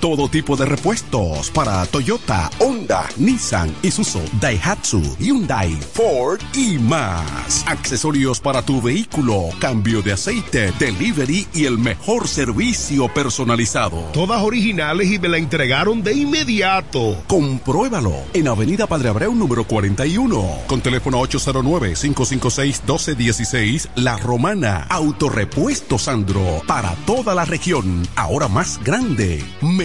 Todo tipo de repuestos para Toyota, Honda, Nissan, Isuzu, Daihatsu, Hyundai, Ford y más. Accesorios para tu vehículo, cambio de aceite, delivery y el mejor servicio personalizado. Todas originales y me la entregaron de inmediato. Compruébalo en Avenida Padre Abreu número 41 con teléfono 809-556-1216 La Romana. Autorepuesto Sandro para toda la región. Ahora más grande.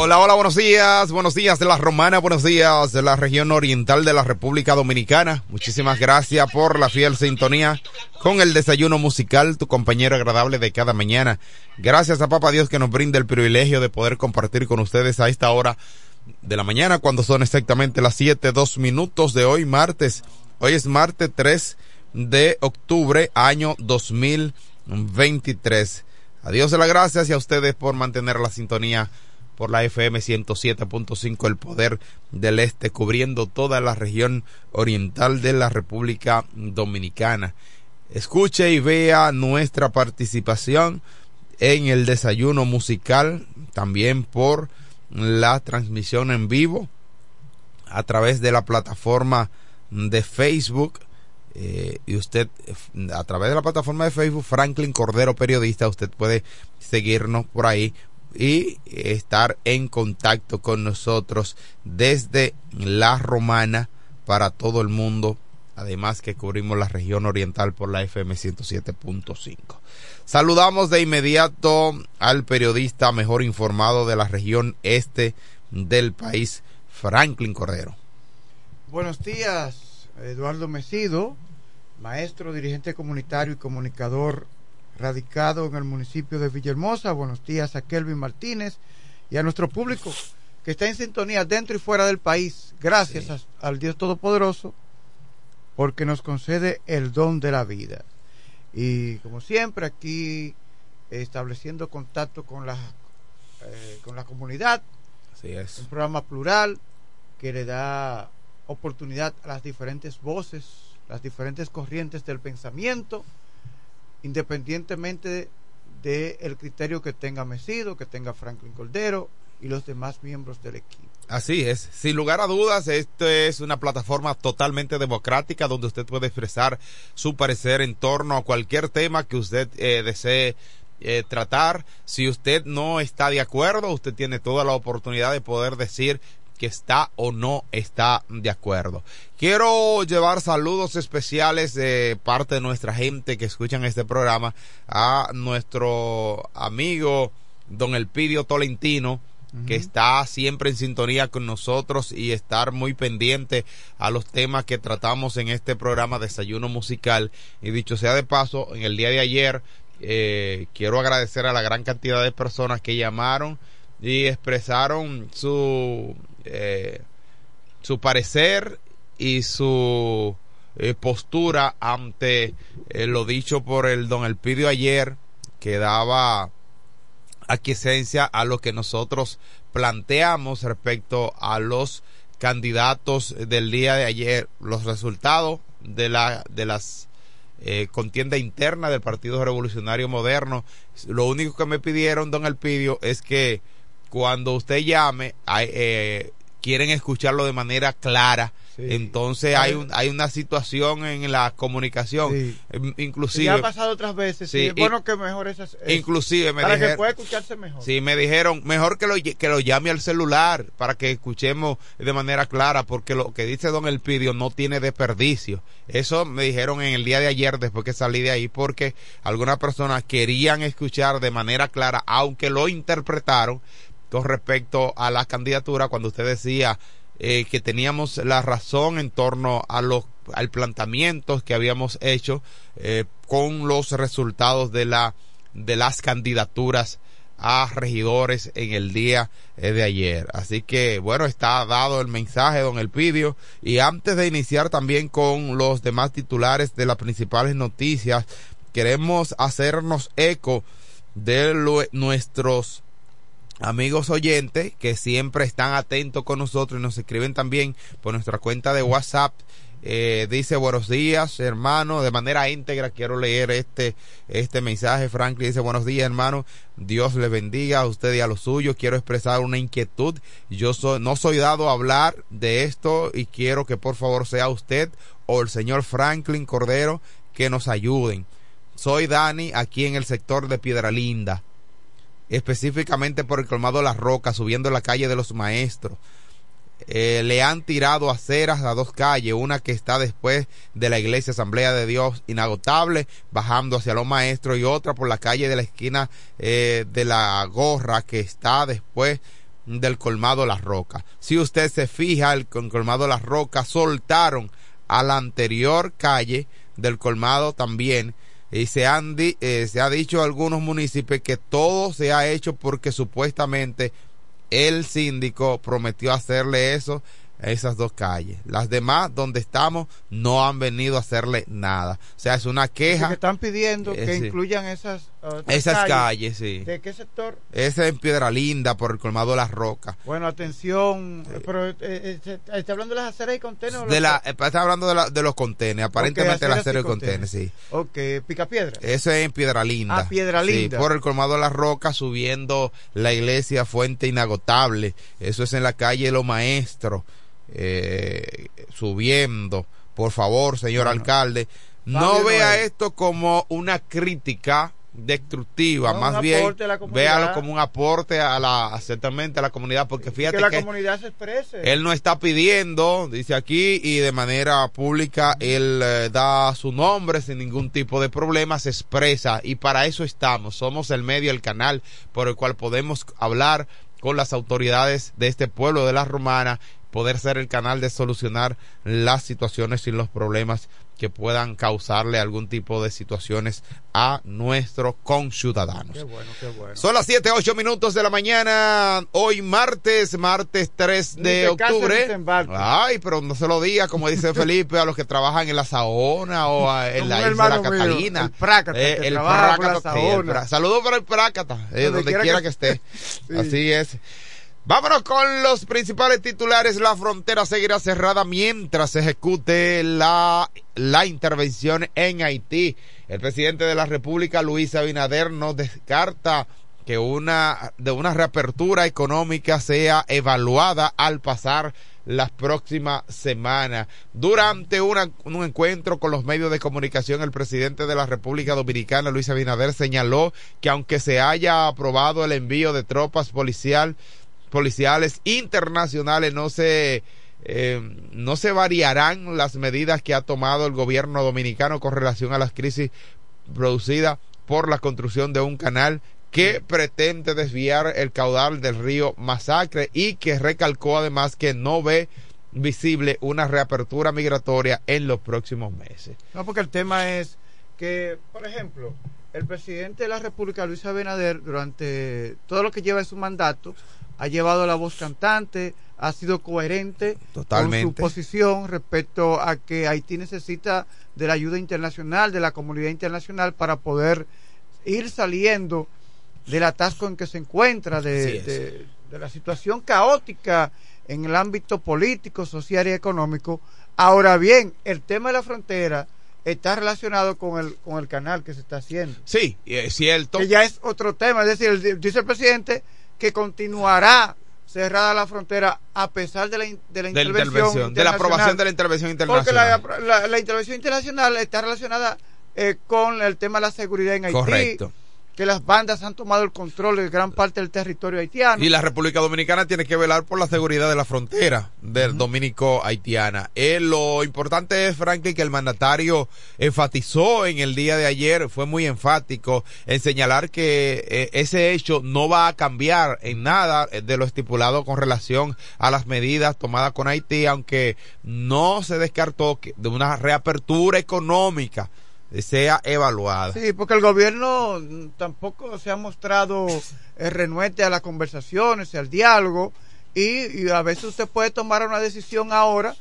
Hola, hola, buenos días, buenos días de la Romana, buenos días de la región oriental de la República Dominicana. Muchísimas gracias por la fiel sintonía con el desayuno musical, tu compañero agradable de cada mañana. Gracias a Papa Dios que nos brinda el privilegio de poder compartir con ustedes a esta hora de la mañana, cuando son exactamente las siete, dos minutos de hoy, martes. Hoy es martes 3 de octubre, año 2023. Adiós de las gracias y a ustedes por mantener la sintonía por la FM 107.5 El Poder del Este, cubriendo toda la región oriental de la República Dominicana. Escuche y vea nuestra participación en el desayuno musical, también por la transmisión en vivo a través de la plataforma de Facebook. Eh, y usted, a través de la plataforma de Facebook, Franklin Cordero Periodista, usted puede seguirnos por ahí y estar en contacto con nosotros desde la romana para todo el mundo además que cubrimos la región oriental por la FM 107.5. Saludamos de inmediato al periodista mejor informado de la región este del país, Franklin Cordero. Buenos días, Eduardo Mesido, maestro, dirigente comunitario y comunicador radicado en el municipio de Villahermosa. Buenos días a Kelvin Martínez y a nuestro público que está en sintonía dentro y fuera del país. Gracias sí. a, al Dios Todopoderoso porque nos concede el don de la vida. Y como siempre aquí estableciendo contacto con la, eh, con la comunidad. Así es. Un programa plural que le da oportunidad a las diferentes voces, las diferentes corrientes del pensamiento independientemente del de criterio que tenga Mesido, que tenga Franklin Cordero y los demás miembros del equipo. Así es, sin lugar a dudas, esto es una plataforma totalmente democrática donde usted puede expresar su parecer en torno a cualquier tema que usted eh, desee eh, tratar. Si usted no está de acuerdo, usted tiene toda la oportunidad de poder decir que está o no está de acuerdo. Quiero llevar saludos especiales de parte de nuestra gente que escuchan este programa a nuestro amigo don Elpidio Tolentino que está siempre en sintonía con nosotros y estar muy pendiente a los temas que tratamos en este programa Desayuno Musical. Y dicho sea de paso, en el día de ayer eh, quiero agradecer a la gran cantidad de personas que llamaron y expresaron su, eh, su parecer y su eh, postura ante lo dicho por el don Elpidio ayer, que daba aquiescencia a lo que nosotros planteamos respecto a los candidatos del día de ayer, los resultados de la de las eh, contienda interna del Partido Revolucionario Moderno. Lo único que me pidieron, don Elpidio, es que cuando usted llame, eh, quieren escucharlo de manera clara entonces hay un, hay una situación en la comunicación, em, inclusive. Ha pasado otras veces. Sí, bueno que mejor esas. Inclusive me para que pueda escucharse mejor. Sí, me dijeron mejor que lo que lo llame al celular para que escuchemos de manera clara, porque lo que dice Don Elpidio no tiene desperdicio. Eso me dijeron en el día de ayer después que salí de ahí, porque algunas personas querían escuchar de manera clara, aunque lo interpretaron con respecto a la candidatura cuando usted decía eh, que teníamos la razón en torno a los al planteamiento que habíamos hecho eh, con los resultados de la de las candidaturas a regidores en el día eh, de ayer. Así que bueno, está dado el mensaje, don Elpidio. Y antes de iniciar también con los demás titulares de las principales noticias, queremos hacernos eco de nuestros amigos oyentes que siempre están atentos con nosotros y nos escriben también por nuestra cuenta de WhatsApp. Eh, dice buenos días hermano de manera íntegra quiero leer este este mensaje Franklin. Dice buenos días hermano. Dios le bendiga a usted y a los suyos. Quiero expresar una inquietud. Yo soy, no soy dado a hablar de esto y quiero que por favor sea usted o el señor Franklin Cordero que nos ayuden. Soy Dani aquí en el sector de Piedra Linda específicamente por el colmado Las Rocas, subiendo la calle de los maestros. Eh, le han tirado aceras a dos calles, una que está después de la iglesia Asamblea de Dios inagotable, bajando hacia los maestros, y otra por la calle de la esquina eh, de la gorra que está después del colmado Las Rocas. Si usted se fija, el colmado Las Rocas soltaron a la anterior calle del colmado también y se, han eh, se ha dicho a algunos municipios que todo se ha hecho porque supuestamente el síndico prometió hacerle eso esas dos calles. Las demás, donde estamos, no han venido a hacerle nada. O sea, es una queja. Que están pidiendo que incluyan esas, esas calles, sí. ¿De qué sector? Ese es en Piedra Linda, por el colmado de las rocas. Bueno, atención, pero eh, eh, ¿está hablando de las aceras y contenedores? De la, está hablando de, la, de los contenedores, aparentemente las aceras y contenedores, sí. Ok, pica piedra. Eso es en Piedra Linda. Ah, Piedra Linda. Sí, por el colmado de las rocas, subiendo la iglesia Fuente Inagotable. Eso es en la calle los Maestros eh, subiendo. Por favor, señor alcalde, no vea esto como una crítica destructiva, más bien véalo como un aporte a la ciertamente a la comunidad porque fíjate que la comunidad se exprese. Él no está pidiendo, dice aquí y de manera pública él eh, da su nombre sin ningún tipo de problema, se expresa y para eso estamos, somos el medio, el canal por el cual podemos hablar con las autoridades de este pueblo de la Romana poder ser el canal de solucionar las situaciones y los problemas que puedan causarle algún tipo de situaciones a nuestros conciudadanos. Qué bueno, qué bueno. Son las 7, 8 minutos de la mañana, hoy martes, martes 3 de octubre. Ay, pero no se lo diga, como dice Felipe, a los que trabajan en la Saona o en la isla de la Catalina. el Prácata, eh, el Prácata. Saludos para el Prácata, eh, donde, quiera, que, esté. Así es. Vámonos con los principales titulares. La frontera seguirá cerrada mientras se ejecute la, la intervención en Haití. El presidente de la República, Luis Abinader, no descarta que una, de una reapertura económica sea evaluada al pasar las próximas semanas. Durante una, un encuentro con los medios de comunicación, el presidente de la República Dominicana, Luis Abinader, señaló que aunque se haya aprobado el envío de tropas policial, policiales internacionales no se eh, no se variarán las medidas que ha tomado el gobierno dominicano con relación a las crisis producidas por la construcción de un canal que pretende desviar el caudal del río Masacre y que recalcó además que no ve visible una reapertura migratoria en los próximos meses. No, porque el tema es que, por ejemplo, el presidente de la República, Luis Abinader, durante todo lo que lleva en su mandato, ha llevado la voz cantante, ha sido coherente Totalmente. con su posición respecto a que Haití necesita de la ayuda internacional, de la comunidad internacional, para poder ir saliendo del atasco en que se encuentra, de, de, de la situación caótica en el ámbito político, social y económico. Ahora bien, el tema de la frontera está relacionado con el, con el canal que se está haciendo. Sí, es cierto. Que ya es otro tema. Es decir, el, dice el presidente que continuará cerrada la frontera a pesar de la, de la, de la intervención, de la aprobación de la intervención internacional. Porque la, la, la intervención internacional está relacionada eh, con el tema de la seguridad en Haití. Correcto que las bandas han tomado el control de gran parte del territorio haitiano. Y la República Dominicana tiene que velar por la seguridad de la frontera del uh -huh. dominico-haitiana. Eh, lo importante es, Franklin, que el mandatario enfatizó en el día de ayer, fue muy enfático en señalar que eh, ese hecho no va a cambiar en nada de lo estipulado con relación a las medidas tomadas con Haití, aunque no se descartó que de una reapertura económica sea evaluada. Sí, porque el gobierno tampoco se ha mostrado eh, renuente a las conversaciones, al diálogo, y, y, a veces usted puede tomar una decisión ahora,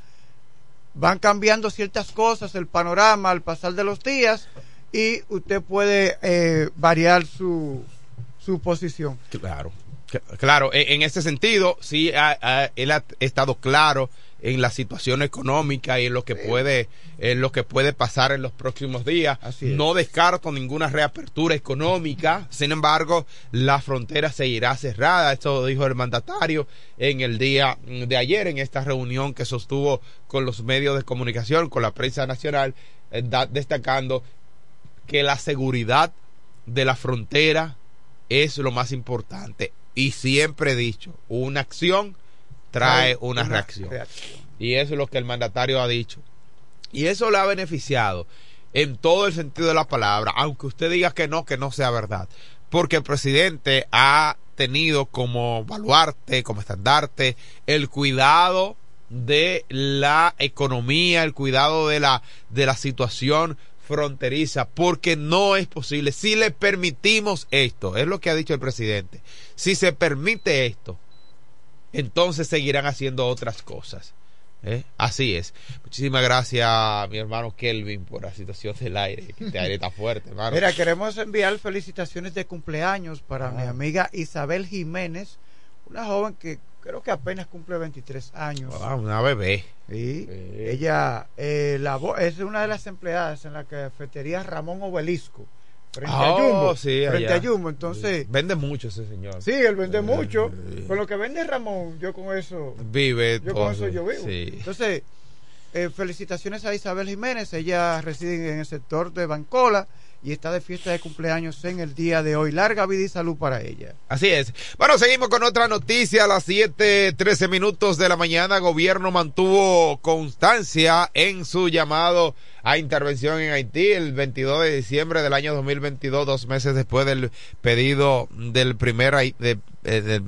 van cambiando ciertas cosas, el panorama al pasar de los días, y usted puede eh, variar su, su posición. Claro, claro, en ese sentido, sí, ha, ha, él ha estado claro en la situación económica y en lo que puede en lo que puede pasar en los próximos días. No descarto ninguna reapertura económica. Sin embargo, la frontera seguirá cerrada. Esto dijo el mandatario en el día de ayer en esta reunión que sostuvo con los medios de comunicación, con la prensa nacional, eh, destacando que la seguridad de la frontera es lo más importante. Y siempre he dicho, una acción trae una, una reacción. reacción. Y eso es lo que el mandatario ha dicho. Y eso le ha beneficiado en todo el sentido de la palabra, aunque usted diga que no, que no sea verdad. Porque el presidente ha tenido como baluarte, como estandarte, el cuidado de la economía, el cuidado de la, de la situación fronteriza, porque no es posible. Si le permitimos esto, es lo que ha dicho el presidente, si se permite esto, entonces seguirán haciendo otras cosas. ¿Eh? Así es. Muchísimas gracias a mi hermano Kelvin por la situación del aire, que este aire está fuerte, hermano. Mira, queremos enviar felicitaciones de cumpleaños para ah. mi amiga Isabel Jiménez, una joven que creo que apenas cumple 23 años. Ah, una bebé. Sí. Eh. Ella eh, la, es una de las empleadas en la cafetería Ramón Obelisco frente oh, a Jumbo. Sí, frente a Jumbo, entonces. Sí. Vende mucho ese señor. Sí, él vende mucho. Con lo que vende Ramón, yo con eso. Vive. Yo todo. con eso yo vivo. Entonces, eh, felicitaciones a Isabel Jiménez. Ella reside en el sector de Bancola y está de fiesta de cumpleaños en el día de hoy. Larga vida y salud para ella. Así es. Bueno, seguimos con otra noticia. A las 7:13 minutos de la mañana, gobierno mantuvo constancia en su llamado a intervención en Haití el 22 de diciembre del año 2022, dos meses después del pedido del primer de, del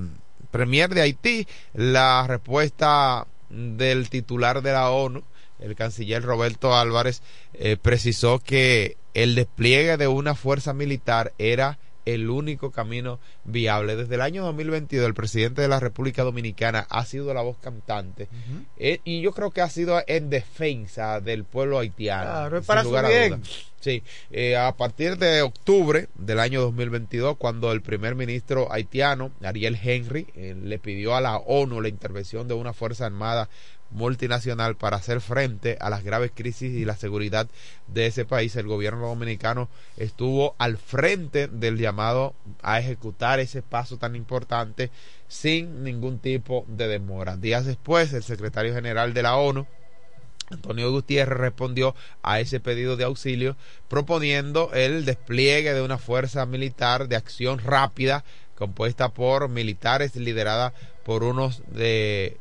premier de Haití. La respuesta del titular de la ONU, el canciller Roberto Álvarez, eh, precisó que el despliegue de una fuerza militar era el único camino viable. Desde el año 2022 el presidente de la República Dominicana ha sido la voz cantante uh -huh. eh, y yo creo que ha sido en defensa del pueblo haitiano. Claro, es para su bien. Sí, eh, a partir de octubre del año 2022, cuando el primer ministro haitiano, Ariel Henry, eh, le pidió a la ONU la intervención de una fuerza armada multinacional para hacer frente a las graves crisis y la seguridad de ese país, el gobierno dominicano estuvo al frente del llamado a ejecutar ese paso tan importante sin ningún tipo de demora. Días después, el secretario general de la ONU, Antonio Gutiérrez respondió a ese pedido de auxilio proponiendo el despliegue de una fuerza militar de acción rápida compuesta por militares liderada por unos de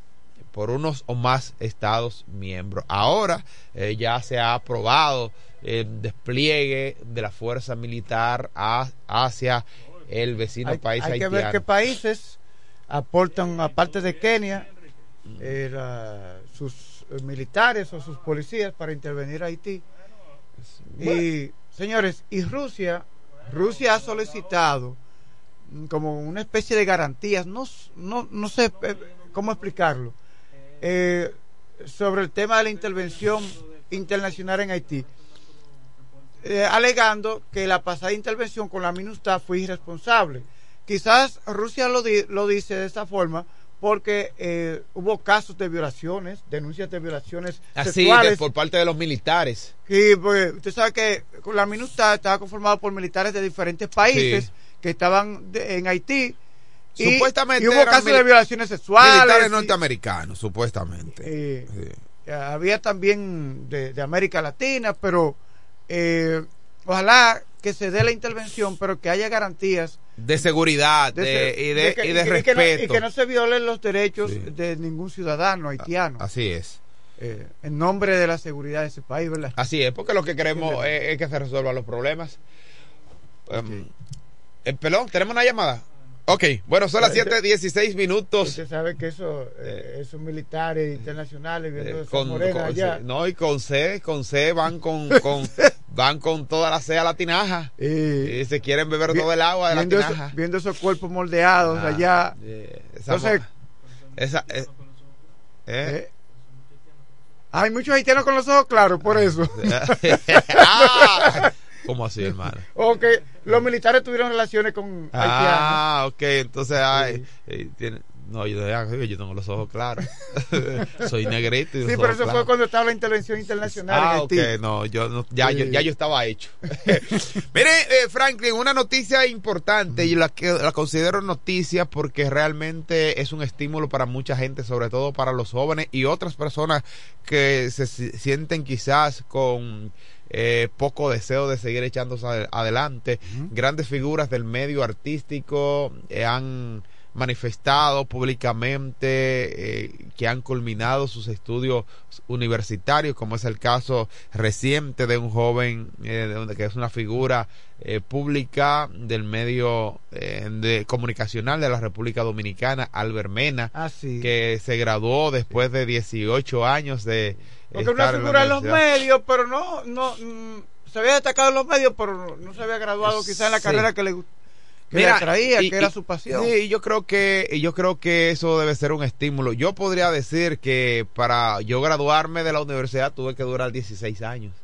por unos o más estados miembros. Ahora eh, ya se ha aprobado el despliegue de la fuerza militar a, hacia el vecino hay, país hay haitiano. que ver qué países aportan, aparte de Kenia, eh, la- sus eh, militares o sus policías para intervenir a Haití. Y, señores, y Rusia, Rusia ha solicitado como una especie de garantías, no, no, no sé eh, cómo explicarlo, eh, sobre el tema de la intervención internacional en Haití, eh, alegando que la pasada intervención con la MINUSTA fue irresponsable. Quizás Rusia lo, di- lo dice de esa forma porque eh, hubo casos de violaciones, denuncias de violaciones Así, de- sexuales. por parte de los militares. Sí, pues, usted sabe que la MINUSTA estaba conformado por militares de diferentes países Sí. que estaban de- en Haití. Y- Supuestamente y hubo casos de violaciones sexuales. militares norteamericanos, supuestamente. eh, Sí. había también de, de América Latina, pero eh, ojalá que se dé la intervención, pero que haya garantías De seguridad de, y de, que- y de que no- respeto. y que no se violen los derechos Sí. de ningún ciudadano haitiano Así es. eh, en nombre de la seguridad de ese país, ¿verdad? Así es, porque lo que queremos es, es que se resuelvan los problemas. Um, el pelón, ¿tenemos una llamada? Ok, bueno, son las Este- 7:16 minutos. Usted sabe que eso, eh, esos militares internacionales viendo Eh, con, allá, no, y con C, con C van con, con van con toda la C a la tinaja. eh, Y se quieren beber vi- todo el agua de la eso- tinaja. viendo esos cuerpos moldeados Ah, allá. esa Entonces, esa, eh, eh. eh, hay muchos haitianos con los ojos claros, por eso. Ah, ¿Cómo así, hermano? O que los militares tuvieron relaciones con haitianos. Ah, ok, entonces, ay, Sí. eh, tiene- no, yo, yo tengo los ojos claros. Soy negrito. y Sí, pero eso fue cuando estaba la intervención internacional Ah, en ok, Haití. no, yo no, ya, yo, ya yo estaba hecho. Mire, eh, Franklin, una noticia importante y la que la considero noticia porque realmente es un estímulo para mucha gente, sobre todo para los jóvenes y otras personas que se si- sienten quizás con eh, poco deseo de seguir echándose ade- adelante. Grandes figuras del medio artístico eh, han manifestado públicamente eh, que han culminado sus estudios universitarios, como es el caso reciente de un joven eh, de que es una figura eh, pública del medio de comunicacional de la República Dominicana, Albert Mena, Ah, sí. que se graduó después de 18 años de Porque una figura en los medios, pero no, no, mm, se había destacado en los medios, pero no se había graduado quizá en la Sí. carrera que le, gu- que le Mira, atraía, y- que era y- su pasión. Sí, yo creo que y yo creo que eso debe ser un estímulo. Yo podría decir que para yo graduarme de la universidad tuve que durar 16 años.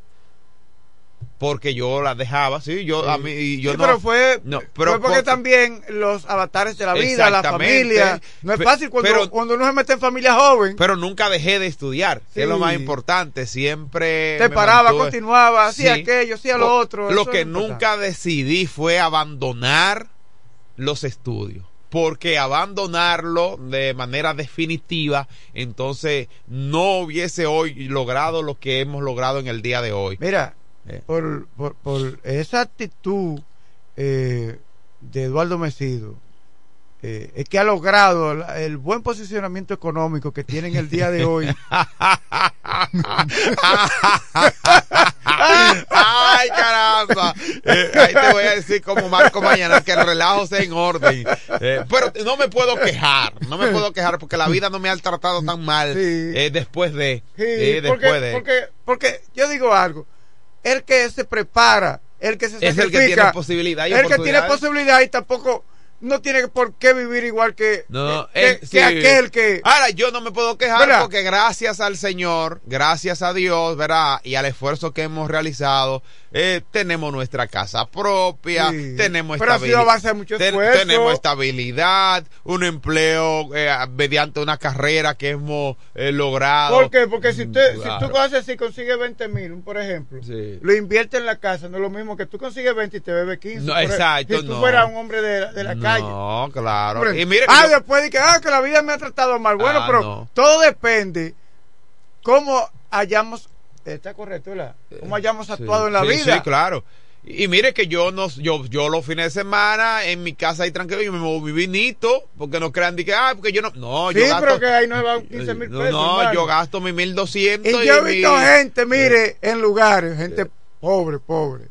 Porque yo la dejaba, sí, yo a mí y yo Sí, no pero fue, no, pero fue porque por- también los avatares de la vida, la familia. No es fácil cuando, pero- cuando uno se mete en familia joven. pero nunca dejé de estudiar, que es lo más importante, siempre te paraba, mantuve- continuaba, hacía Sí. aquello, hacía lo Lo- otro. Lo que nunca decidí fue abandonar los estudios. Porque abandonarlo de manera definitiva, entonces no hubiese hoy logrado lo que hemos logrado en el día de hoy. Mira, Eh. por, por, por esa actitud eh, de Eduardo Mesido, eh, es que ha logrado la- el buen posicionamiento económico que tiene en el día de hoy. Ay, caramba. Eh, ahí te voy a decir como Marco mañana que el relajo sea en orden. Eh, pero no me puedo quejar, no me puedo quejar porque la vida no me ha tratado tan mal Sí. después de, Sí, porque, de. porque, porque yo digo algo, el que se prepara, el que se es el que sacrifica, tiene posibilidad y el que tiene posibilidad y tampoco no tiene por qué vivir igual que, No, que, eh, que sí. aquel que... Ahora, yo no me puedo quejar ¿Verdad? porque gracias al Señor, gracias a Dios, ¿verdad? Y al esfuerzo que hemos realizado, eh, tenemos nuestra casa propia, Sí. tenemos Pero a base de mucho esfuerzo. tenemos estabilidad, un empleo eh, mediante una carrera que hemos eh, logrado. ¿Por qué? Porque si, usted, si Claro. tú haces así, consigues 20 mil, por ejemplo, Sí. lo invierte en la casa, no es lo mismo que tú consigues 20 y te bebes 15. No, exacto, Si tú no. fueras un hombre de, de la calle. No, claro. Hombre, Y mire ah, yo- después de que, ah, que la vida me ha tratado mal. Bueno, Ah, pero no. todo depende cómo hayamos, está correcto, ¿verdad? Cómo hayamos actuado Sí, en la sí, vida. Sí, claro. Y, y mire que yo no, yo, yo los fines de semana en mi casa ahí tranquilo, yo me moví vinito, porque no crean de que, ah, porque yo no, no, Sí, yo gasto, pero que ahí nos van 15 mil no, pesos. no, hermano. yo gasto mi 1200 Y yo he mi- visto gente, mire, en lugares, gente pobre, pobre,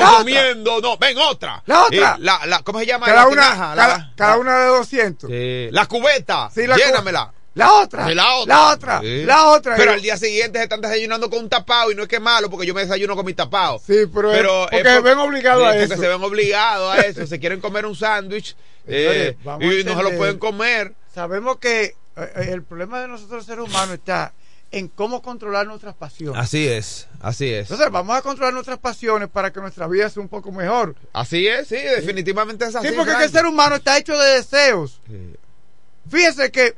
consumiendo, no, ven otra. La otra. Y la, la, ¿Cómo se llama? Cada La una, tinaja, la- cada, una de 200. Sí, la cubeta, Sí, la cu- llénamela. La otra. Sí, la otra. La otra. Sí. La otra. Pero al día siguiente se están desayunando con un tapado y no es que es malo porque yo me desayuno con mi tapado. Sí, pero es- porque es se ven obligados sí, a porque eso. se ven obligados a eso. se quieren comer un sándwich eh, y no se lo pueden comer. Sabemos que eh, eh, el problema de nosotros seres humanos está en cómo controlar nuestras pasiones. Así es, así es. Entonces vamos a controlar nuestras pasiones para que nuestra vida sea un poco mejor. Así es, sí, definitivamente es así. Sí, porque el ser humano está hecho de deseos. Sí. Fíjese que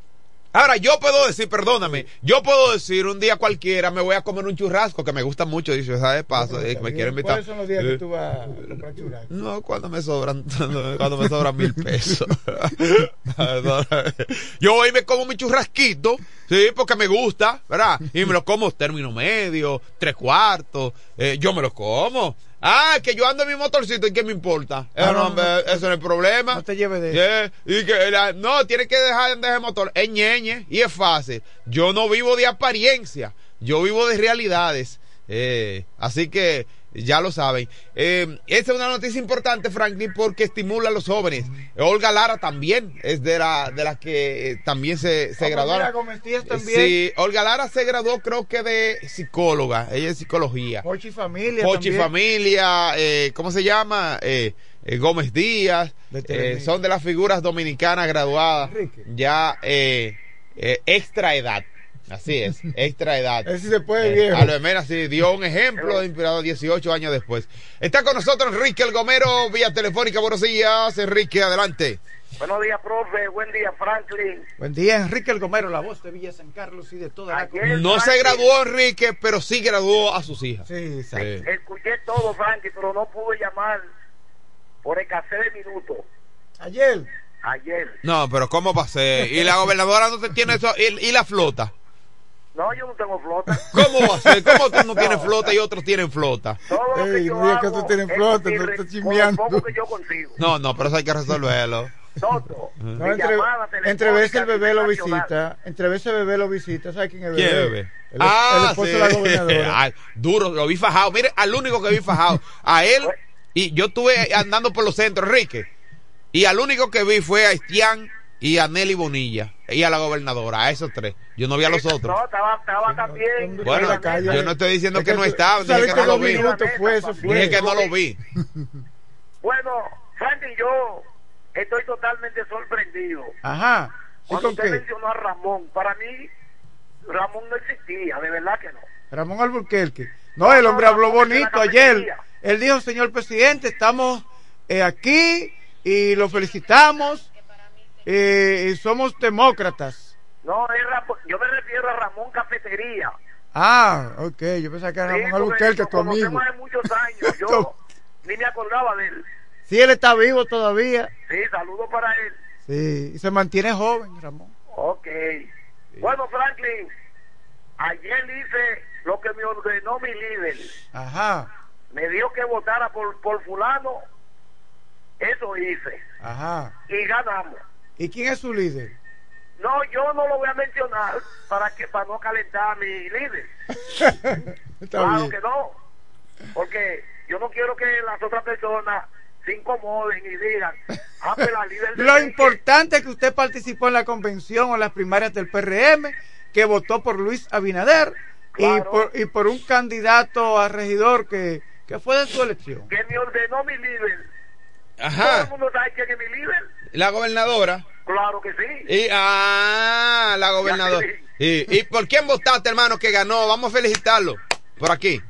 Ahora, yo puedo decir, perdóname, yo puedo decir un día cualquiera me voy a comer un churrasco que me gusta mucho, dicho, ¿sabes? Paso, eh, me quiero invitar. ¿Cuáles son los días que Eh, tú vas a comprar churrasco? No, cuando me sobran, cuando me sobran mil pesos. Yo hoy me como mi churrasquito, sí, porque me gusta, ¿verdad? Y me lo como término medio, tres cuartos, eh, yo me lo como. Ah, que yo ando en mi motorcito y qué me importa. Eso Ah, no, no, no. eso no es problema. No te lleves de Sí, y que la- no, tiene que dejar de de motor. Es ñeñe y es fácil. Yo no vivo de apariencia, yo vivo de realidades. Eh, así que ya lo saben. Eh, esta es una noticia importante, Franklin, porque estimula a los jóvenes. Olga Lara también es de la de las que eh, también se, se Ah, graduó. pues también. Sí, Olga Lara se graduó creo que de psicóloga, ella es psicología. Pochi Familia. Pochi. Familia, eh, ¿cómo se llama? Gómez Díaz, De son de las figuras dominicanas graduadas Enrique. ya extra edad. Así es, extra edad. Ese se puede, Eh, viejo. a lo de Mena sí dio un ejemplo de inspirado 18 años después. Está con nosotros Enrique El Gomero vía telefónica. Buenos días, Enrique, adelante. Buenos días, profe. Buen día, Franklin. Buen día, Enrique El Gomero, la voz de Villa San Carlos y de toda la Ayer, No se graduó Enrique, pero sí graduó a sus hijas. Sí. Sí. Escuché todo, Franklin, pero no pude llamar por escasez de minutos. Ayer. Ayer. No, pero ¿cómo pasé? Y la gobernadora no se tiene eso. ¿Y, y la flota? No, yo no tengo flota. ¿Cómo va a ser? ¿Cómo tú no tienes flota y otros tienen flota? Todo lo que Ey, yo no digas que hago tú tienes es flota, no re- estás chismeando. poco que yo consigo. No, no, pero eso hay que resolverlo. Todo. No, entre, veces el bebé lo visita, entre veces el bebé lo visita, ¿sabes quién es el ¿Quién bebé? bebé? El, el esposo de la gobernadora. Ay, duro, lo vi fajado. Mire, al único que vi fajado. A él, y yo estuve andando por los centros, Enrique. Y al único que vi fue a Estián y a Nelly Bonilla. Y a la gobernadora, a esos tres. Yo no vi a los otros. No, estaba, estaba también. ¿dónde Bueno, yo no estoy diciendo Es que no estaba, dije que no dos lo vi. minutos fue eso, fue. Dije que no lo vi. Bueno, Franklin, yo estoy totalmente sorprendido. Ajá. ¿Y Cuando con usted qué? mencionó a Ramón, para mí, Ramón no existía, de verdad que no. Ramón Alburquerque. No, el hombre habló bonito ayer. Él dijo, señor presidente, estamos eh, aquí y lo felicitamos eh, y somos demócratas. No, es Ramón- yo me refiero a Ramón Cafetería. Ah, ok, yo pensaba que era Sí, Ramón porque Alburquerque, nos tu amigo. hace muchos años. Yo ni me acordaba de él. Sí, él está vivo todavía. Sí, saludo para él. Sí, y se mantiene joven, Ramón. Ok. Bueno, Franklin, ayer hice lo que me ordenó mi líder. Ajá, Me dijo que votara por, por fulano. Eso hice. ajá. Y ganamos. ¿Y quién es su líder? No, yo no lo voy a mencionar para que para no calentar a mi líder. claro bien. que no. Porque yo no quiero que las otras personas se incomoden y digan, ah, pues la líder de Lo importante es que usted participó en la convención o las primarias del PRM, que votó por Luis Abinader y, por, y por un candidato a regidor que, que fue de su elección. que me ordenó mi líder. Todo el Ajá. mundo sabe quién es mi líder. La gobernadora. Claro que sí. Y, ah, la gobernadora. ¿Y, ¿Y por quién votaste, hermano, que ganó? Vamos a felicitarlo. Por aquí.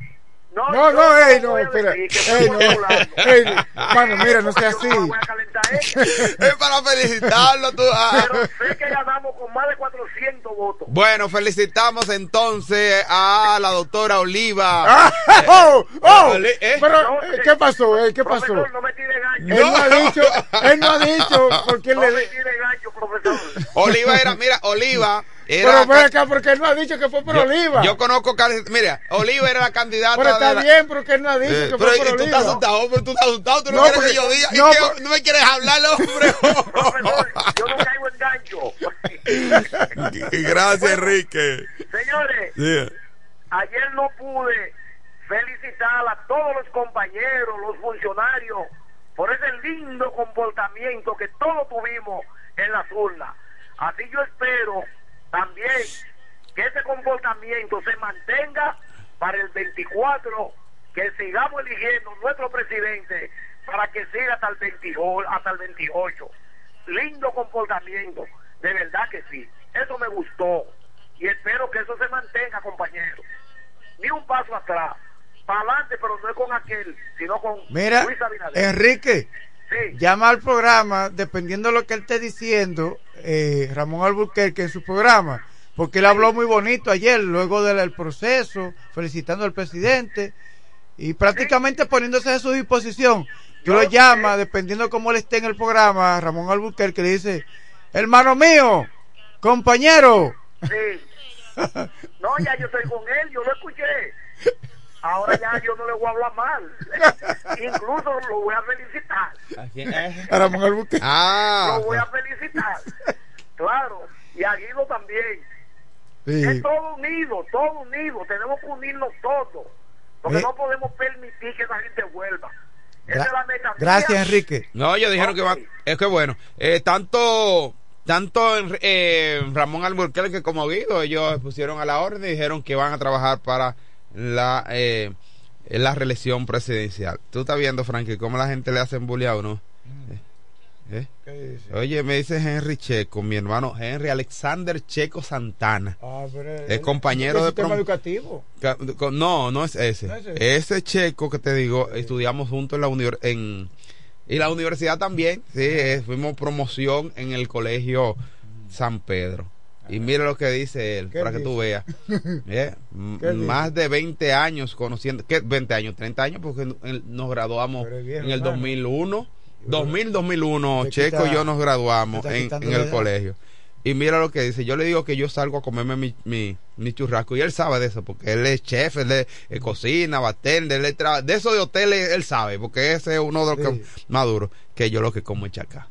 No, yo no, ey, no, espera. Ey, no, ey, mano, mira, no sea así. No eso. Es para felicitarlo. Tú, ah. Pero sé que ganamos con más de 400 votos. Bueno, felicitamos entonces a la doctora Oliva. Ah, ¡Oh! ¡Oh! Oli- ¿eh? Pero, No, eh, ¿qué pasó? eh? ¿Qué pasó? Profesor, no me tire gancho. Él no ha dicho, él no ha dicho por quién No le me tire gancho, profesor. Oliva era, mira, Oliva era. Pero acá, porque él no ha dicho que fue por yo, Oliva. yo conozco, mira, Oliva era la candidata. pero está de la- bien, porque él no ha dicho Eh, que pero fue por tú Oliva. estás asustado, pero tú estás asustado, tú no, No, quieres porque- que yo diga. ¿Y no, qué? por- no me quieres hablar, hombre. Yo no caigo en gancho. Gracias, Enrique. Señores, ayer no pude felicitar a todos los compañeros, los funcionarios, por ese lindo comportamiento que todos tuvimos en las urnas. Así yo espero también que ese comportamiento se mantenga para el 24, que sigamos eligiendo nuestro presidente para que siga hasta el 28, hasta el 28. Lindo comportamiento, de verdad que sí. Eso me gustó y espero que eso se mantenga, compañeros. Ni un paso atrás. Para adelante, pero no es con aquel, sino con Mira, Luis Abinader. Enrique, Sí. llama al programa, dependiendo de lo que él esté diciendo, eh, Ramón Alburquerque en su programa, porque él habló muy bonito ayer, luego del el proceso, felicitando al presidente y prácticamente poniéndose a su disposición. Yo lo sé. llamas, dependiendo cómo él esté en el programa, Ramón Alburquerque le dice, hermano mío, compañero, Sí. No, ya yo estoy con él, yo lo escuché. Ahora ya yo no le voy a hablar mal. Incluso lo voy a felicitar. ¿A quién es? a Ramón Alburquerque. Ah, Lo voy a felicitar. Claro. Y a Guido también. Sí. Es todo unido, todo unido. Tenemos que unirnos todos. Porque Eh. no podemos permitir que esa gente vuelva. Esa Gra- es la. Gracias, Enrique. No, ellos dijeron que van. Es que bueno, eh, tanto tanto en- eh, Ramón Alburquerque como Guido, ellos pusieron a la orden y dijeron que van a trabajar para la eh, la reelección presidencial. Tú estás viendo, Frankie, cómo la gente le hacen bullying a uno. Eh, eh. Oye, me dice Henry Checo, mi hermano Henry Alexander Checo Santana. Ah, Es compañero de sistema prom- educativo. No, no es ese. ¿No es ese? ese checo que te digo, estudiamos juntos en la univers- en y la universidad también. Sí, eh, fuimos promoción en el colegio San Pedro. Y mira lo que dice él, ¿Qué para que dice? tú veas. Eh, más de 20 años conociendo, ¿qué? 20 años, 30 años, porque nos graduamos es viejo, en el hermano. 2001. 2000, 2001, Te Checo quita- y yo nos graduamos en, el colegio. Y mira lo que dice. Yo le digo que yo salgo a comerme mi, mi, mi churrasco. Y él sabe de eso, porque él es chef, él, es- él cocina, bartender, él tra- de eso de hoteles él sabe, porque ese es uno de los Sí. que más duro. Que yo lo que como es chacá.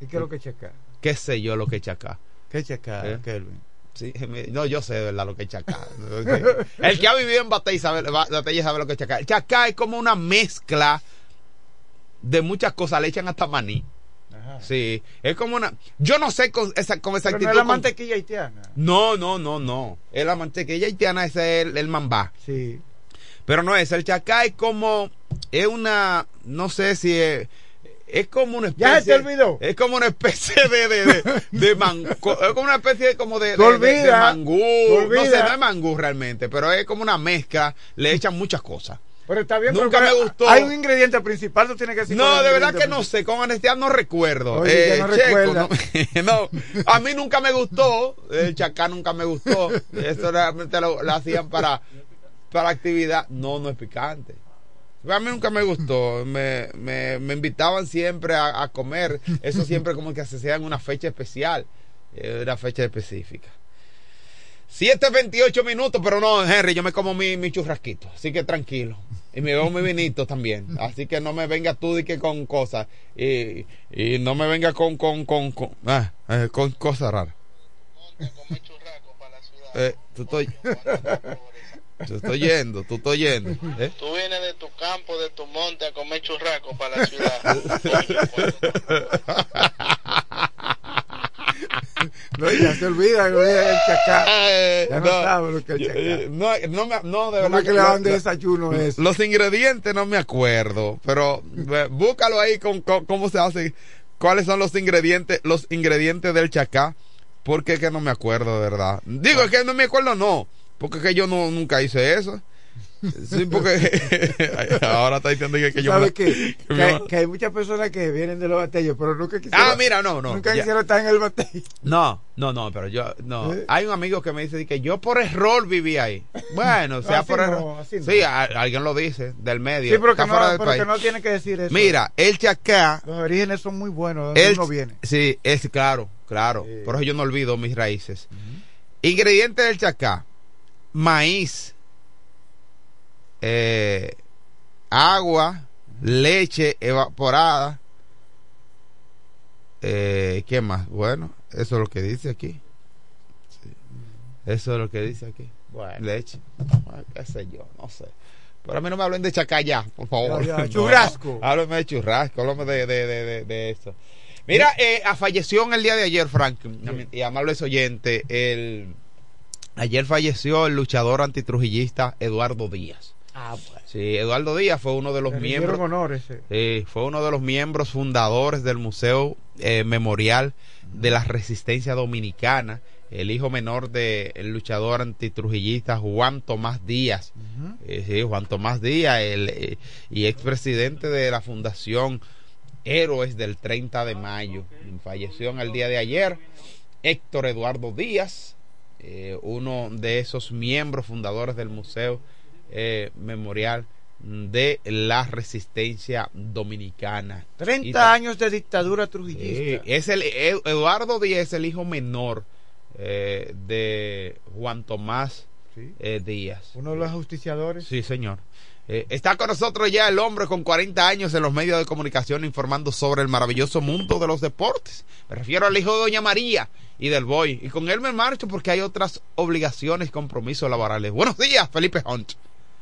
¿Y qué es lo que checa? ¿Qué sé yo lo que es chacá? ¿Qué checa, ¿Eh? Kelvin? Sí, no, yo sé de verdad lo que es chacá. el que ha vivido en Batalla sabe, sabe lo que es chacá. El chacá es como una mezcla de muchas cosas. Le echan hasta maní. Ajá. Sí, es como una. Yo no sé con esa, con esa Pero actitud. no es la mantequilla haitiana. No, no, no, no. Es la mantequilla haitiana, ese es el, el mambá. Sí. Pero no es. El chacá es como. Es una. No sé si es. Es como una especie. ¿Ya se te olvidó? Es como una especie de. de, de, de man- co- es como una especie de, como de. De- mangú. No sé, no es mangú realmente. Pero es como una mezcla. Le echan muchas cosas. Pero está bien, Nunca pero- me gustó. Hay un ingrediente principal, tú tienes que decir. No, de verdad que no sé, con honestidad no recuerdo. Oye, ya no Checo, recuerda. no, no, a mí nunca me gustó, el chacá nunca me gustó. Eso realmente lo, lo hacían para, para actividad. No, no es picante. A mí nunca me gustó. Me, me, me invitaban siempre a, a comer. Eso siempre como que se hacía en una fecha especial. eh, Una fecha específica. 7.28 minutos, pero no, Henry, yo me como mi, mi churrasquito, así que tranquilo. Y me bebo mi vinito también, así que no me venga tú de que con cosas. Y, y no me venga con, con, con, con, ah, eh, con cosas raras. Eh, tú estoy, tú estoy yendo, tú estoy yendo. ¿eh? Tú vienes de tu campo, de tu monte a comer churrasco para la ciudad. No, ya se olvida, el chacá. Eh, Ya no sabe lo que es yo- chacá. eh, no, no, no, de ¿Cómo verdad es que le dan de lo- desayuno eso? Los ingredientes no me acuerdo, pero búscalo ahí con, con- cómo se hace, cuáles son los ingredientes, los ingredientes del chacá, porque es que no me acuerdo de verdad. Digo, es que no me acuerdo, no, porque es que yo no, nunca hice eso. Sí, porque ahora está diciendo que, que yo ¿Sabes qué? que Que, hay, que hay muchas personas que vienen de los batallos, pero nunca quisieron. Ah, mira, no, no. Nunca ya. quisieron estar en el batallo. No, no, no, pero yo, no. ¿Eh? Hay un amigo que me dice que yo por error viví ahí. Bueno, sea Así por no, error. no. Sí, a- alguien lo dice, del medio. Sí, pero, está que fuera no, del pero que país. no tiene que decir eso. Mira, el chacá, Los orígenes son muy buenos, el, uno viene. sí, es claro, claro. Sí. Por eso yo no olvido mis raíces. Ingredientes del chacá: maíz, eh, agua, leche evaporada. Eh, ¿Qué más? Bueno, eso es lo que dice aquí. Sí. Eso es lo que dice aquí. Bueno. Leche. ¿Qué sé yo? No sé. Pero a mí no me hablen de chacayá, por favor. Ya, ya, churrasco. No, háblame de churrasco, háblame de, de, de, de, de eso. Mira, eh, a- falleció en el día de ayer, Frank, y amables oyentes, el... Ayer falleció el luchador antitrujillista Eduardo Díaz. Ah, pues. Sí, Eduardo Díaz fue uno de los Le miembros... honores. eh. Sí, fue uno de los miembros fundadores del Museo eh, Memorial de la Resistencia Dominicana, el hijo menor del luchador antitrujillista Juan Tomás Díaz. Eh, sí, Juan Tomás Díaz, el, eh, y expresidente de la Fundación Héroes del 30 de mayo. Falleció en el día de ayer Héctor Eduardo Díaz, eh, uno de esos miembros fundadores del Museo eh, Memorial de la Resistencia Dominicana. Y 30 ta- años de dictadura trujillista. es el Ed- Eduardo Díaz es el hijo menor eh, de Juan Tomás Sí. eh, Díaz. Uno de los justiciadores. Sí, señor. Eh, está con nosotros ya el hombre con 40 años en los medios de comunicación informando sobre el maravilloso mundo de los deportes. Me refiero al hijo de Doña María y del Boy. Y con él me marcho porque hay otras obligaciones y compromisos laborales. Buenos días, Felipe Hunt.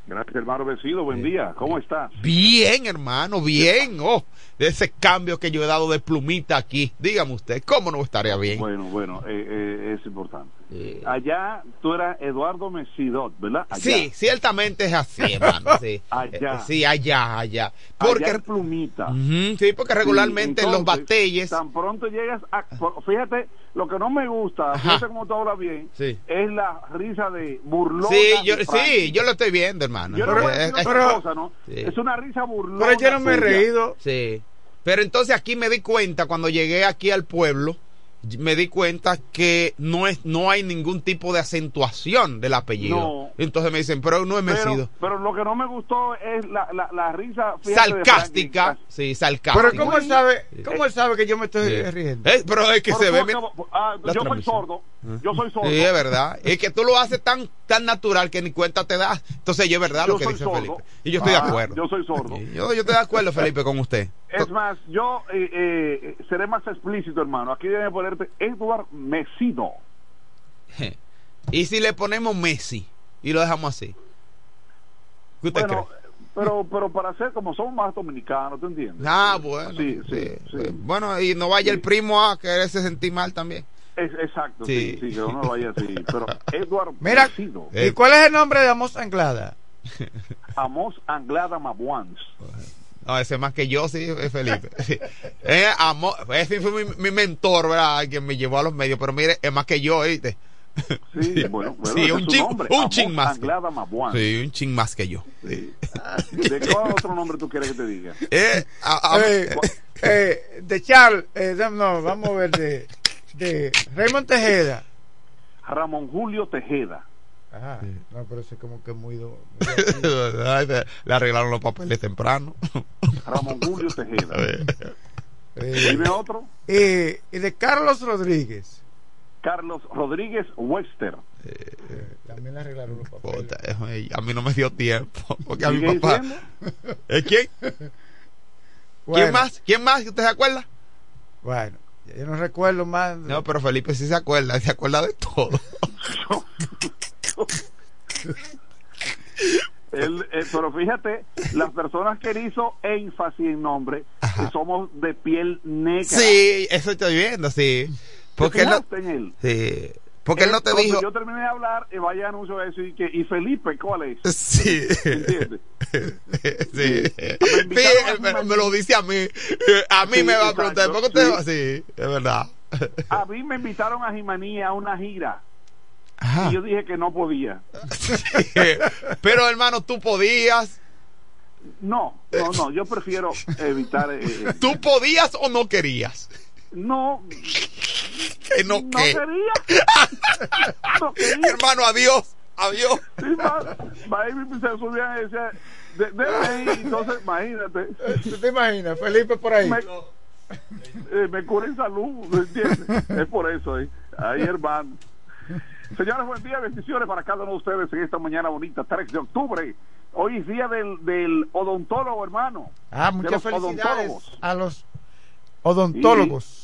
Gracias, hermano Vecido. Buen día. ¿Cómo estás? Bien, hermano, bien. Oh, de ese cambio que yo he dado de plumita aquí. Dígame usted, ¿cómo no estaría bien? Bueno, bueno, eh, eh, es importante. Eh, Allá tú eras Eduardo Mesidot, ¿verdad? Allá. Sí, ciertamente es así, hermano. Sí, Allá. Eh, sí allá, allá. Porque Porque, en Plumita. Sí, porque regularmente Sí, en los batalles. Tan pronto llegas a. Fíjate, lo que no me gusta, Ajá. fíjate cómo tú hablas bien, Sí. es la risa de burlona. Sí, yo, sí, lo estoy viendo, hermano. Yo no Eh, eh, pero- cosa, ¿no? Sí. Es una risa burlona. Pero yo no me he reído. sí. Pero entonces aquí me di cuenta, cuando llegué aquí al pueblo, me di cuenta que no es no hay ningún tipo de acentuación del apellido. No. Entonces me dicen, pero no es Pero, Mesido. pero lo que no me gustó es la, la, la risa Sarcástica. Sí, sarcástica. Pero ¿cómo él sabe, cómo él sabe que yo me estoy Sí. riendo? Eh, pero es que Por se ve. ah, yo soy sordo. Yo soy sordo. Sí, es verdad. Es que tú lo haces tan tan natural que ni cuenta te das. Entonces, yo es verdad Yo lo que dice sordo. Felipe. Y yo estoy Ah, de acuerdo. yo soy sordo. Yo, yo estoy de acuerdo, Felipe, con usted. Es más, yo eh, eh, seré más explícito, hermano. Aquí debe ponerte Edward Mesino. Y si le ponemos Messi y lo dejamos así. ¿Qué usted Bueno, cree? pero, pero para ser como somos más dominicanos, ¿te entiendes? Ah, bueno. Sí, sí, sí. Bueno, y no vaya el primo a quererse sentir mal también. Es, exacto, Sí. sí, sí, que uno vaya así. Pero Edward Mira, Eh. ¿y cuál es el nombre de Amos Anglada? Amos Anglada Mabuans. No, ese más que yo, sí, Felipe. Sí. Eh, amo- ese fue mi, mi mentor, ¿verdad? Quien me llevó a los medios. Pero mire, es más que yo, ¿oíste? Sí, bueno, bueno, Sí, un es su chin- nombre, un Amos chin más que- Anglada Mabuans. Sí, un ching más que yo. Sí. ¿De cuál otro nombre tú quieres que te diga? Eh, a- a- Eh, eh, de Charles, eh, no, vamos a ver, de, de Raymond Tejeda. Ramón Julio Tejeda. Ajá, no, pero ese como que muy... do- le- Le arreglaron los papeles temprano. Ramón Julio Tejeda. eh, Dime otro. eh, y de Carlos Rodríguez. Carlos Rodríguez Wester. Eh, también le arreglaron los papeles. Puta, eh, a mí no me dio tiempo. Porque a mi ¿Sigue papá. ¿Eh, ¿Quién? Bueno, ¿Quién más? ¿Quién más? ¿Usted se acuerda? Bueno, yo no recuerdo más. No, pero Felipe sí se acuerda. Se acuerda de todo. Él, eh, pero fíjate, las personas que él hizo énfasis en nombre, que somos de piel negra. Sí, eso estoy viendo, sí. Porque ¿Te él no, fijaste en él? sí. Porque él no te Cuando dijo. Yo terminé de hablar, y vaya anuncio eso y que y Felipe, ¿cuál es? Sí. ¿Entiendes? sí. Me Sí, me, lo dice a mí. A mí Sí, me va a preguntar. ¿Por qué usted sí. Es verdad. A mí me invitaron a Jimaní a una gira Ajá. y yo dije que no podía. Pero hermano, tú podías. No, no, no, yo prefiero evitar. eh, eh, ¿Tú podías o no querías? No, Que no, no que. quería. No quería. Hermano, adiós. Adiós. Sí, Baby se subía y decía, de, de ahí, entonces imagínate, ¿Tú te imaginas? Felipe por ahí. me, eh, me cura en salud, ¿me entiendes? Es por eso, ahí, ahí hermano. Señores, buen día, bendiciones para cada uno de ustedes en esta mañana bonita, 3 de octubre. Hoy es día del, del odontólogo, hermano. Ah, muchas felicidades odontólogos. a los odontólogos.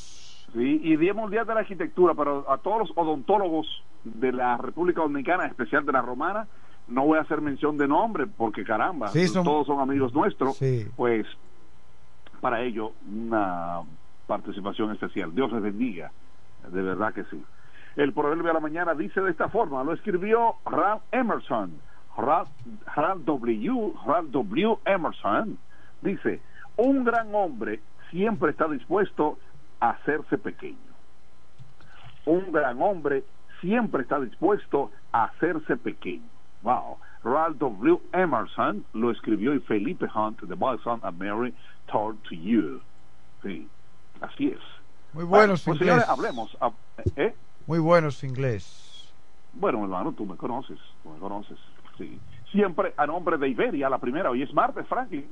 Sí, y Día Mundial de la Arquitectura, pero a todos los odontólogos de la República Dominicana, en especial de la Romana, no voy a hacer mención de nombre porque caramba, Sí, son- todos son amigos nuestros, Sí. pues para ello una participación especial. Dios les bendiga, de verdad que sí. El proverbio de la mañana dice de esta forma, lo escribió Ralph Emerson, Ralph, Ralph W. Ralph W. Emerson, dice, un gran hombre siempre está dispuesto hacerse pequeño. Un gran hombre siempre está dispuesto a hacerse pequeño. Wow. Ralph W. Emerson lo escribió y Felipe Hunt, The Boy Son of Mary, Told to You. Sí, así es. Muy bueno su pues, inglés. señores, hablemos. ¿eh? Muy bueno su inglés. Bueno, hermano, tú me conoces, tú me conoces. Sí. Siempre a nombre de Iberia, la primera, hoy es martes, Franklin,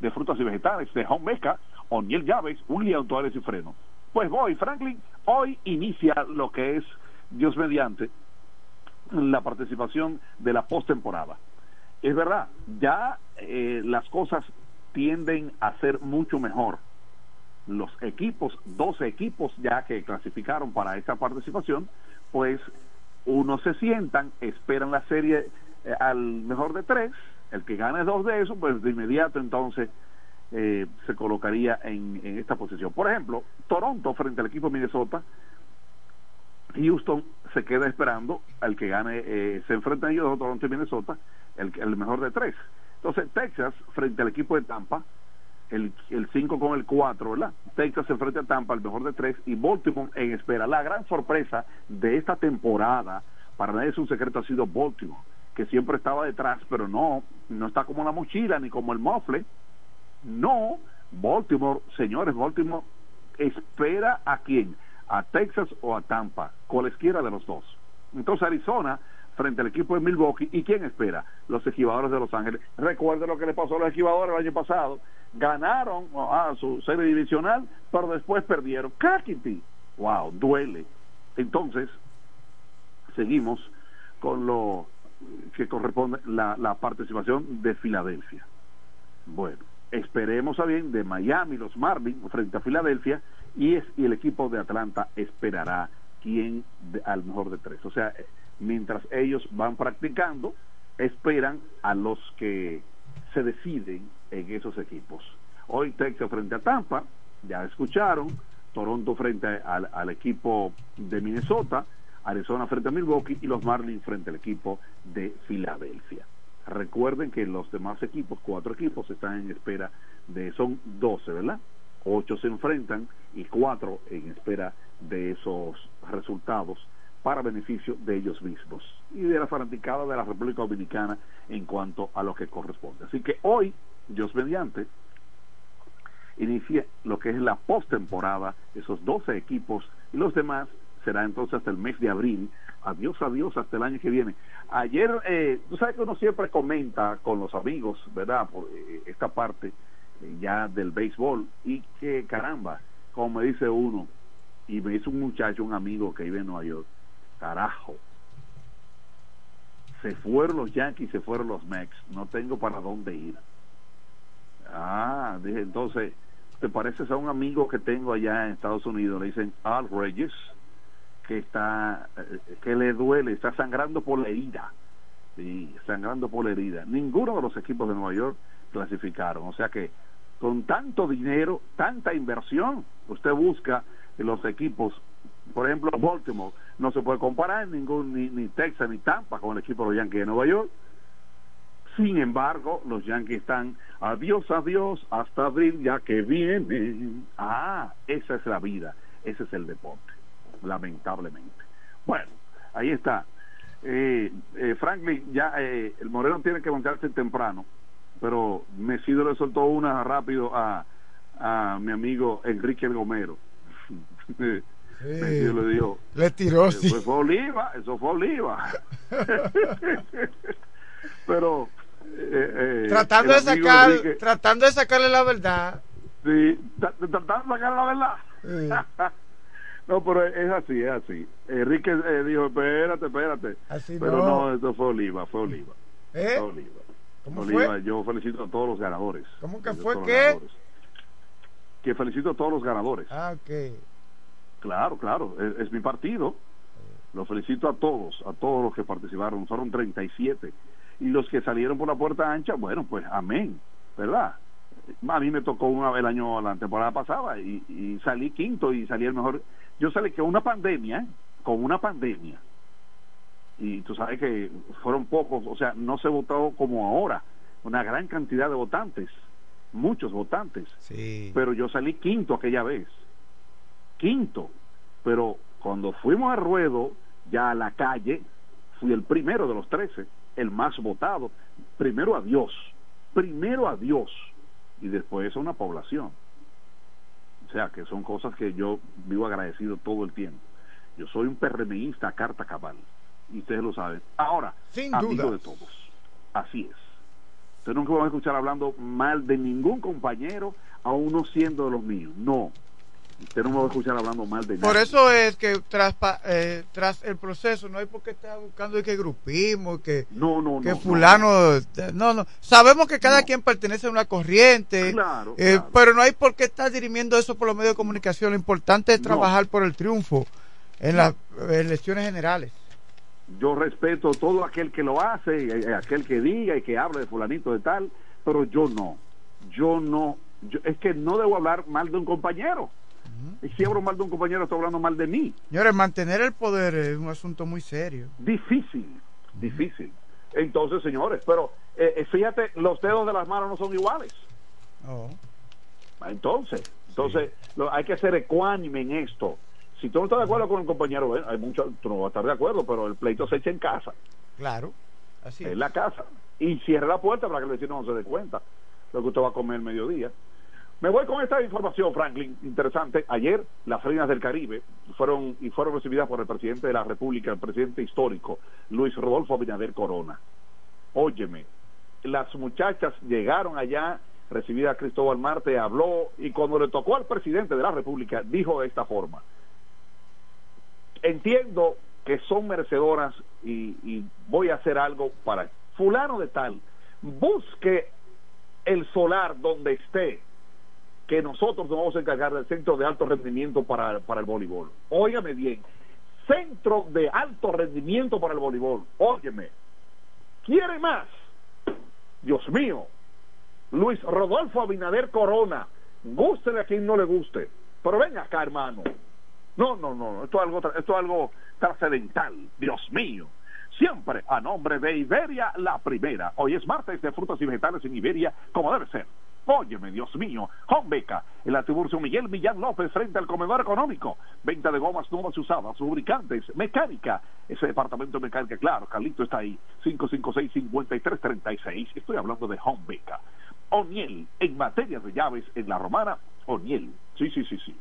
de frutas y vegetales, de Home Meca, O'Neill Llaves, William Tuárez y Freno. Pues voy, Franklin, hoy inicia lo que es, Dios mediante, la participación de la postemporada. Es verdad, ya eh, las cosas tienden a ser mucho mejor. Los equipos, 12 equipos ya que clasificaron para esta participación, pues unos se sientan, esperan la serie eh, al mejor de tres, el que gane dos de esos, pues de inmediato entonces eh, se colocaría en, en esta posición. Por ejemplo, Toronto frente al equipo de Minnesota, Houston se queda esperando al que gane, eh, se enfrentan ellos Toronto y Minnesota, el, el mejor de tres. Entonces, Texas frente al equipo de Tampa, el 5 con el 4, ¿verdad? Texas se enfrenta a Tampa, el mejor de tres, y Baltimore en espera. La gran sorpresa de esta temporada, para nadie es un secreto, ha sido Baltimore, que siempre estaba detrás, pero no, no está como la mochila ni como el mofle. No, Baltimore, señores, Baltimore espera a quién, a Texas o a Tampa, cualesquiera de los dos. Entonces Arizona frente al equipo de Milwaukee, ¿y quién espera? Los esquivadores de Los Ángeles. Recuerden lo que le pasó a los esquivadores el año pasado. Ganaron ah, su serie divisional, pero después perdieron. ¡Cáquiti! ¡Wow! Duele. Entonces, seguimos con lo que corresponde la participación de Filadelfia. Bueno, esperemos a bien de Miami, los Marlins frente a Filadelfia y, es, y el equipo de Atlanta esperará quién al mejor de tres. O sea, mientras ellos van practicando, esperan a los que se deciden en esos equipos. Hoy Texas frente a Tampa, ya escucharon, Toronto frente al equipo de Minnesota, Arizona frente a Milwaukee y los Marlins frente al equipo de Filadelfia. Recuerden que los demás equipos, cuatro equipos, están en espera de, son 12, ¿verdad? Ocho se enfrentan y cuatro en espera de esos resultados para beneficio de ellos mismos y de la fanaticada de la República Dominicana en cuanto a lo que corresponde. Así que hoy, Dios mediante, inicia lo que es la postemporada, esos 12 equipos y los demás será entonces hasta el mes de abril. Adiós, adiós, hasta el año que viene. Ayer, eh, tú sabes que uno siempre comenta con los amigos, ¿verdad? Por eh, esta parte eh, ya del béisbol y que caramba, como me dice uno, y me dice un muchacho, un amigo que vive en Nueva York, carajo, se fueron los Yankees, se fueron los Mex, no tengo para dónde ir. Ah, dije, entonces, ¿te pareces a un amigo que tengo allá en Estados Unidos? Le dicen Al Reyes, que está, que le duele, está sangrando por la herida. Sí, sangrando por la herida. Ninguno de los equipos de Nueva York clasificaron. O sea que con tanto dinero, tanta inversión, usted busca los equipos, por ejemplo, Baltimore, no se puede comparar ningún ni, ni Texas ni Tampa con el equipo de los Yankees de Nueva York. Sin embargo, los Yankees están adiós, adiós, hasta abril, ya que viene. Ah, esa es la vida, ese es el deporte, lamentablemente. Bueno, ahí está. Eh, eh, Franklin, ya eh, el Moreno tiene que montarse temprano, pero Mesido le soltó una rápido a, a mi amigo Enrique Gomero. Sí. Le dijo, Le tiró, eso sí. fue oliva, eso fue oliva. pero eh, eh, Tratando de sacar, Enrique- tratando de sacarle la verdad. Sí, tra- tratando de sacar la verdad. Sí. no, pero es así, es así. Enrique eh, dijo, espérate, espérate. Así pero no. no. eso fue Oliva, fue Oliva. ¿Eh? Fue Oliva. ¿Cómo Oliva, fue? yo felicito a todos los ganadores. ¿Cómo que fue qué? Que felicito a todos los ganadores. Ah, ok. Claro, claro, es, es mi partido. Los felicito a todos, a todos los que participaron. Fueron 37. y los que salieron por la puerta ancha, bueno, pues amén, ¿verdad? A mí me tocó una vez el año, la temporada pasada, y, y salí quinto y salí el mejor. Yo salí con una pandemia, con una pandemia, y tú sabes que fueron pocos, o sea, no se votó como ahora, una gran cantidad de votantes, muchos votantes, Sí. pero yo salí quinto aquella vez, quinto, pero cuando fuimos a ruedo, ya a la calle, fui el primero de los trece, el más votado, primero a Dios, primero a Dios, y después a una población. O sea, que son cosas que yo vivo agradecido todo el tiempo. Yo soy un PRMista a carta cabal, y ustedes lo saben. Ahora, Sin amigo de todos, así es. Ustedes nunca van a escuchar hablando mal de ningún compañero, a uno siendo de los míos. No. Usted no me va a escuchar hablando mal de Por nadie. eso es que tras, eh, tras el proceso no hay por qué estar buscando de que grupismo, que, No, no, que no. fulano... No, no. Sabemos que cada quien pertenece a una corriente, Claro, eh, claro. pero no hay por qué estar dirimiendo eso por los medios de comunicación. Lo importante es trabajar por el triunfo en las elecciones generales. Yo respeto todo aquel que lo hace, eh, aquel que diga y que hable de fulanito de tal, pero yo no. Yo no. Yo, es que no debo hablar mal de un compañero. Y si hablo mal de un compañero, estoy hablando mal de mí. Señores, mantener el poder es un asunto muy serio. Difícil, difícil. Entonces, señores, pero eh, eh, fíjate, los dedos de las manos no son iguales. Oh. Entonces, entonces lo- hay que ser ecuánime en esto. Si tú no estás de acuerdo con el compañero, bueno, hay mucho, tú no vas a estar de acuerdo, pero el pleito se echa en casa, Claro, así es. en la casa. Y cierra la puerta para que el vecino no se dé cuenta lo que usted va a comer el mediodía. Me voy con esta información, Franklin, interesante. Ayer las reinas del Caribe fueron y fueron recibidas por el presidente de la República, el presidente histórico, Luis Rodolfo Abinader Corona. Óyeme, las muchachas llegaron allá, recibida Cristóbal Marte, habló y cuando le tocó al presidente de la República dijo de esta forma, entiendo que son merecedoras y voy a hacer algo para fulano de tal, busque el solar donde esté, que nosotros nos vamos a encargar del centro de alto rendimiento para, para el voleibol. Óigame bien, centro de alto rendimiento para el voleibol, óyeme, ¿quiere más? Dios mío, Luis Rodolfo Abinader Corona, gústele a quien no le guste, pero venga acá, hermano. No, no, no, esto es algo, esto es algo trascendental, Dios mío. Siempre a nombre de Iberia la primera. Hoy es martes de frutas y vegetales en Iberia, como debe ser. Óyeme, Dios mío, Home Beca, en la Miguel Millán López frente al comedor económico. Venta de gomas nuevas usadas, lubricantes, mecánica. Ese departamento de mecánica, claro, Carlito está ahí. 556-5336. Estoy hablando de Home Beca. O'Neill, en materia de llaves en la romana, O'Neill. Sí, sí, sí, sí.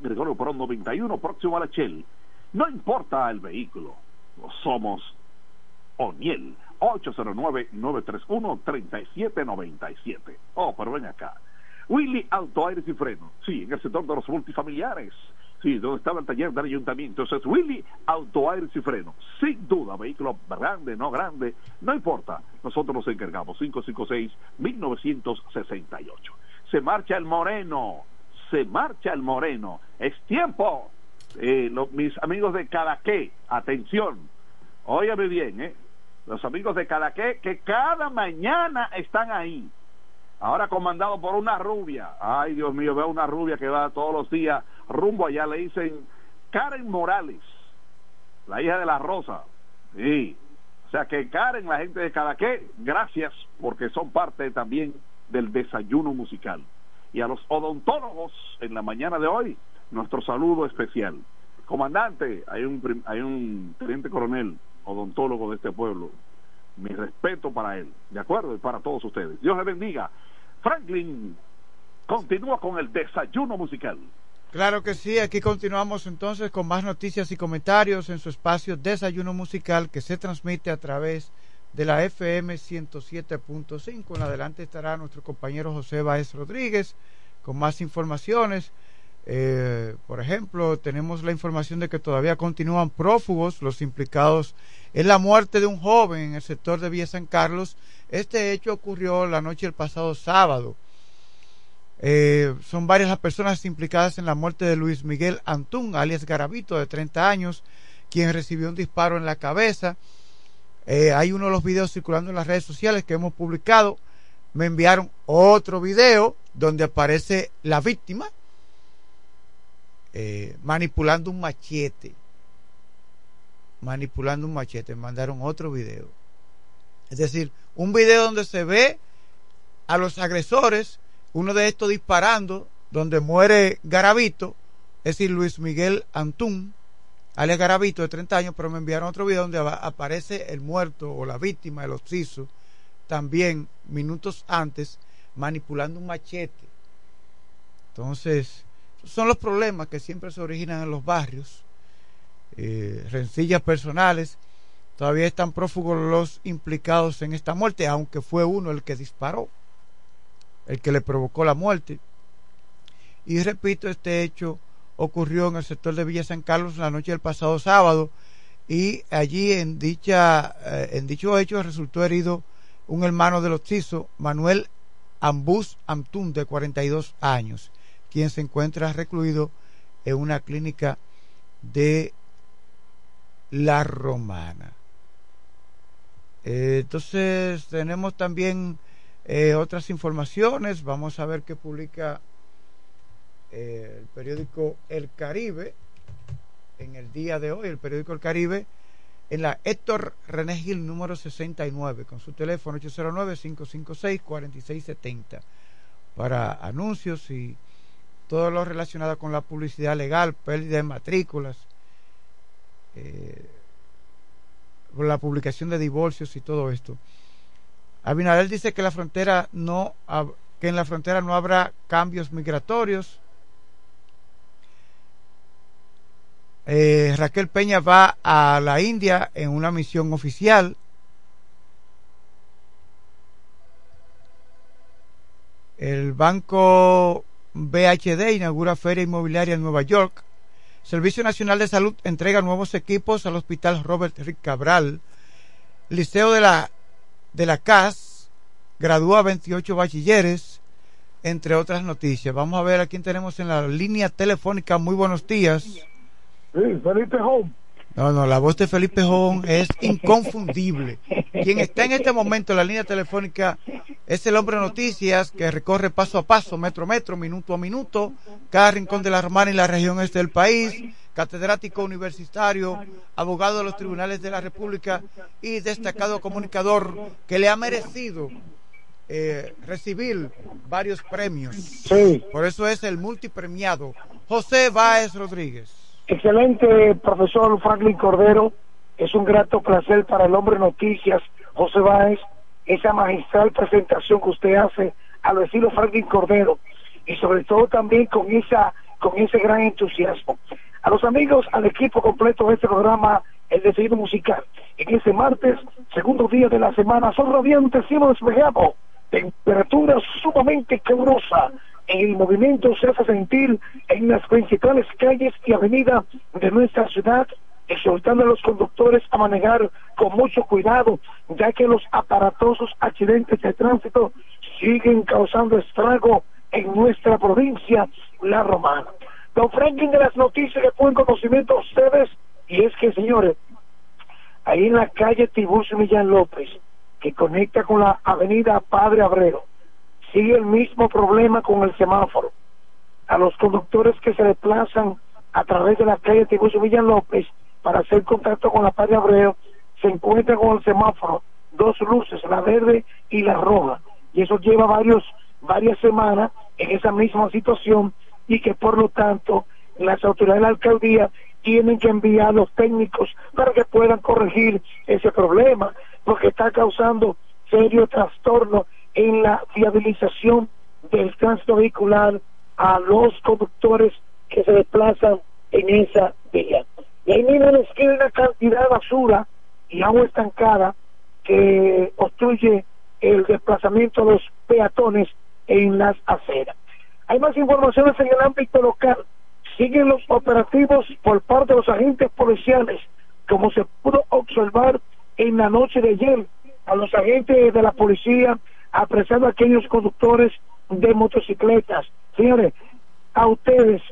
Gregorio Perón 91, próximo a la Shell. No importa el vehículo, somos O'Neill. 809-931-3797. Oh, pero ven acá. Willy Auto Aires y Freno. Sí, en el sector de los multifamiliares. Sí, donde estaba el taller del ayuntamiento. Entonces, Willy Auto Aires y Freno. Sin duda, vehículo grande, no grande, no importa. Nosotros nos encargamos. 556-1968. Se marcha el moreno. Se marcha el moreno. Es tiempo. Eh, lo- mis amigos de Cadaqué, atención. Óyame bien, ¿eh? Los amigos de Cadaqué que cada mañana están ahí. Ahora comandado por una rubia. Ay, Dios mío, veo una rubia que va todos los días rumbo allá. Le dicen Karen Morales, la hija de la Rosa. Sí. O sea que Karen, la gente de Cadaqué, gracias porque son parte también del desayuno musical. Y a los odontólogos en la mañana de hoy, nuestro saludo especial. Comandante, hay un, hay un teniente coronel odontólogo de este pueblo. Mi respeto para él, ¿de acuerdo? Y para todos ustedes. Dios le bendiga. Franklin continúa con el desayuno musical. Claro que sí, aquí continuamos entonces con más noticias y comentarios en su espacio Desayuno Musical que se transmite a través de la FM 107.5. En adelante estará nuestro compañero José Báez Rodríguez con más informaciones. Eh, por ejemplo, tenemos la información de que todavía continúan prófugos los implicados en la muerte de un joven en el sector de Villa San Carlos. Este hecho ocurrió la noche del pasado sábado. Eh, son varias las personas implicadas en la muerte de Luis Miguel Antún, alias Garavito, de 30 años, quien recibió un disparo en la cabeza. Eh, hay uno de los videos circulando en las redes sociales que hemos publicado. Me enviaron otro video donde aparece la víctima eh, manipulando un machete. Manipulando un machete. Mandaron otro video. Es decir, un video donde se ve a los agresores, uno de estos disparando, donde muere Garavito, es decir, Luis Miguel Antún, alias Garavito de 30 años, pero me enviaron otro video donde aparece el muerto o la víctima, el occiso, también minutos antes, manipulando un machete. Entonces, son los problemas que siempre se originan en los barrios, eh, rencillas personales. Todavía están prófugos los implicados en esta muerte, aunque fue uno el que disparó, el que le provocó la muerte. Y repito, este hecho ocurrió en el sector de Villa San Carlos la noche del pasado sábado y allí en dicha eh, en dicho hecho resultó herido un hermano del occiso, Manuel Ambus Amtún de 42 años, quien se encuentra recluido en una clínica de La Romana. Eh, entonces tenemos también eh, otras informaciones, vamos a ver qué publica el periódico El Caribe, en el día de hoy, el periódico El Caribe, en la Héctor René Gil número 69, con su teléfono 809-556-4670, para anuncios y todo lo relacionado con la publicidad legal, pérdida de matrículas, eh, la publicación de divorcios y todo esto. Abinadel dice que la frontera no que en la frontera no habrá cambios migratorios Eh, Raquel Peña va a la India en una misión oficial. El banco BHD inaugura feria inmobiliaria en Nueva York. Servicio Nacional de Salud entrega nuevos equipos al Hospital Robert Rick Cabral. Liceo de la, de la CAS gradúa 28 bachilleres, entre otras noticias. Vamos a ver a quién tenemos en la línea telefónica. Muy buenos días. Felipe Home. No, no, la voz de Felipe Jón es inconfundible. Quien está en este momento en la línea telefónica es el hombre de noticias que recorre paso a paso, metro a metro, minuto a minuto, cada rincón de la Romana y la región este del país, catedrático universitario, abogado de los tribunales de la República y destacado comunicador que le ha merecido eh, recibir varios premios. Sí. Por eso es el multipremiado José Báez Rodríguez. Excelente, profesor Franklin Cordero. Es un grato placer para el hombre noticias, José Báez, esa magistral presentación que usted hace a lo estilo Franklin Cordero y sobre todo también con esa con ese gran entusiasmo. A los amigos, al equipo completo de este programa, el decidido musical. En ese martes, segundo día de la semana, son radiantes, cielo despejado, temperatura sumamente calurosa, el movimiento se hace sentir en las principales calles y avenidas de nuestra ciudad, exhortando a los conductores a manejar con mucho cuidado, ya que los aparatosos accidentes de tránsito siguen causando estrago en nuestra provincia, La Romana. Don Franklin de las noticias que pueden conocimiento a ustedes, y es que, señores, ahí en la calle Tiburcio Millán López, que conecta con la avenida Padre Abreu, sigue el mismo problema con el semáforo. A los conductores que se desplazan a través de la calle Tiburcio Villa López para hacer contacto con la Padre Abreu, se encuentran con el semáforo, dos luces, la verde y la roja. Y eso lleva varios, varias semanas en esa misma situación y que por lo tanto las autoridades de la alcaldía tienen que enviar a los técnicos para que puedan corregir ese problema, porque está causando serio trastorno en la viabilización del tránsito vehicular a los conductores que se desplazan en esa vía. Y ahí mismo nos queda una cantidad de basura y agua estancada que obstruye el desplazamiento de los peatones en las aceras. Hay más informaciones en el ámbito local. Siguen los operativos por parte de los agentes policiales, como se pudo observar en la noche de ayer a los agentes de la policía apresando a aquellos conductores de motocicletas. Señores, a ustedes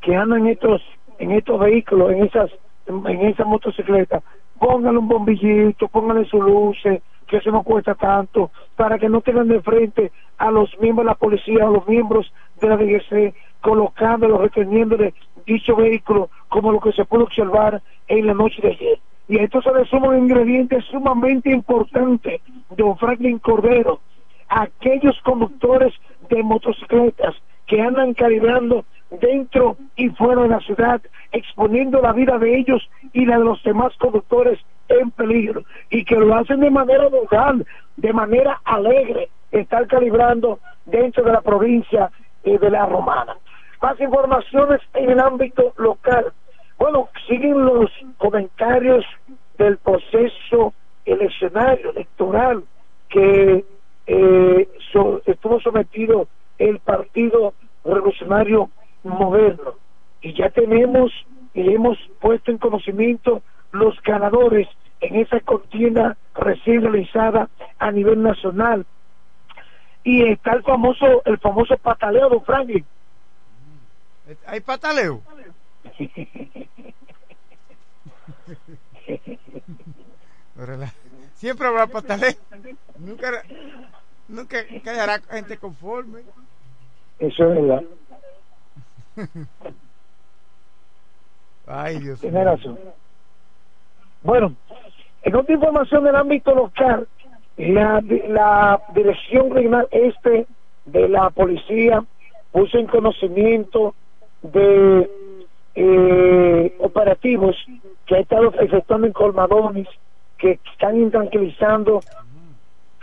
que andan en estos, en estos vehículos, en esas, en esas motocicletas, póngale un bombillito, póngale su luces, que eso no cuesta tanto, para que no tengan de frente a los miembros de la policía, a los miembros de la DGC, colocándolos, reteniéndole dicho vehículo, como lo que se pudo observar en la noche de ayer. Y esto se le suma un ingrediente sumamente importante, don Franklin Cordero, aquellos conductores de motocicletas que andan calibrando dentro y fuera de la ciudad, exponiendo la vida de ellos y la de los demás conductores en peligro, y que lo hacen de manera local, de manera alegre, estar calibrando dentro de la provincia eh, de la Romana. Más informaciones en el ámbito local. Bueno, siguen los comentarios del proceso eleccionario, electoral, que eh, estuvo sometido el Partido Revolucionario Moderno. Y ya tenemos y hemos puesto en conocimiento los ganadores en esa contienda recién realizada a nivel nacional. Y está el famoso, el famoso pataleo, don Franklin. ¿Hay pataleo? Siempre habrá pataleo. Nunca, nunca quedará gente conforme. Eso es verdad. Ay, Dios Tiene razón. Bueno, en otra información del ámbito local, la, la Dirección Regional Este de la Policía puso en conocimiento de eh, operativos que ha estado efectuando en colmadones que están intranquilizando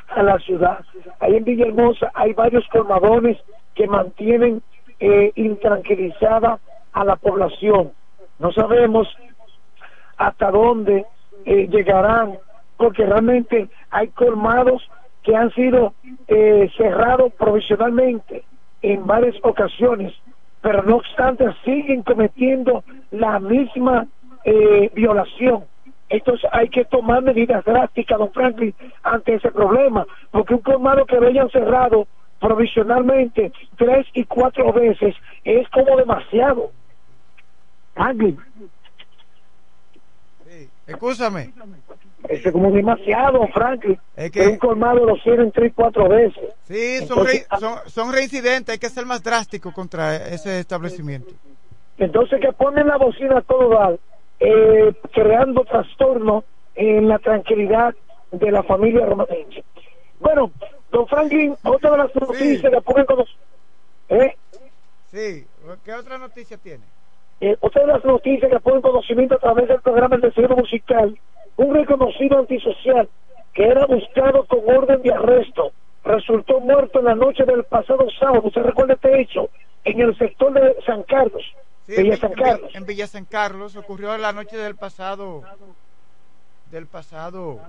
a la ciudad. Ahí en Villahermosa hay varios colmadones que mantienen eh, intranquilizada a la población. No sabemos hasta dónde eh, llegarán, porque realmente hay colmados que han sido eh, cerrados provisionalmente en varias ocasiones, pero no obstante siguen cometiendo la misma eh, violación. Entonces hay que tomar medidas drásticas, don Franklin, ante ese problema, porque un colmado que lo hayan cerrado provisionalmente tres y cuatro veces es como demasiado. Franklin. Sí. Escúchame. Como demasiado, Franklin. Es que un colmado lo cierran tres cuatro veces. Sí, son, Entonces, re- son, son reincidentes, hay que ser más drástico contra ese establecimiento. Entonces que ponen la bocina a todo dar, eh, creando trastorno en la tranquilidad de la familia romanense. Bueno, don Franklin, otra de las noticias que ponen con los- ¿eh? Sí, ¿qué otra noticia tiene? Eh, otra de las noticias que ponen conocimiento a través del programa del Seguro Musical, un reconocido antisocial que era buscado con orden de arresto, resultó muerto en la noche del pasado sábado, ¿usted recuerda este hecho? En el sector de San Carlos, Sí, Villa en, San en- Carlos. en Villa San Carlos ocurrió la noche del pasado del pasado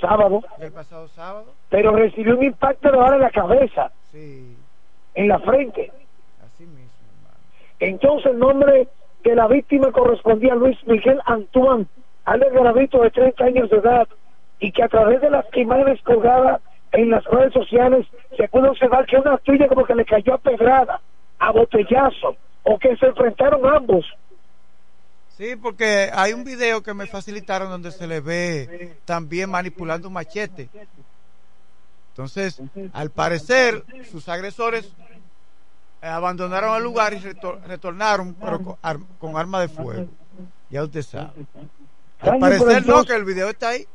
sábado, del pasado sábado. pero recibió un impacto de bala en la cabeza, Sí, en la frente. así mismo, hermano. Entonces el nombre de la víctima correspondía a Luis Miguel Antoine, alias Garavito de 30 años de edad, y que a través de las imágenes colgadas en las redes sociales se pudo observar que una tuya como que le cayó a pedrada, a botellazo, o que se enfrentaron ambos. Sí, porque hay un video que me facilitaron donde se le ve también manipulando un machete. Entonces, al parecer, sus agresores eh, abandonaron el lugar y retor- retornaron pero con, ar- con arma de fuego. Ya usted sabe. Al parecer no, que el video está ahí.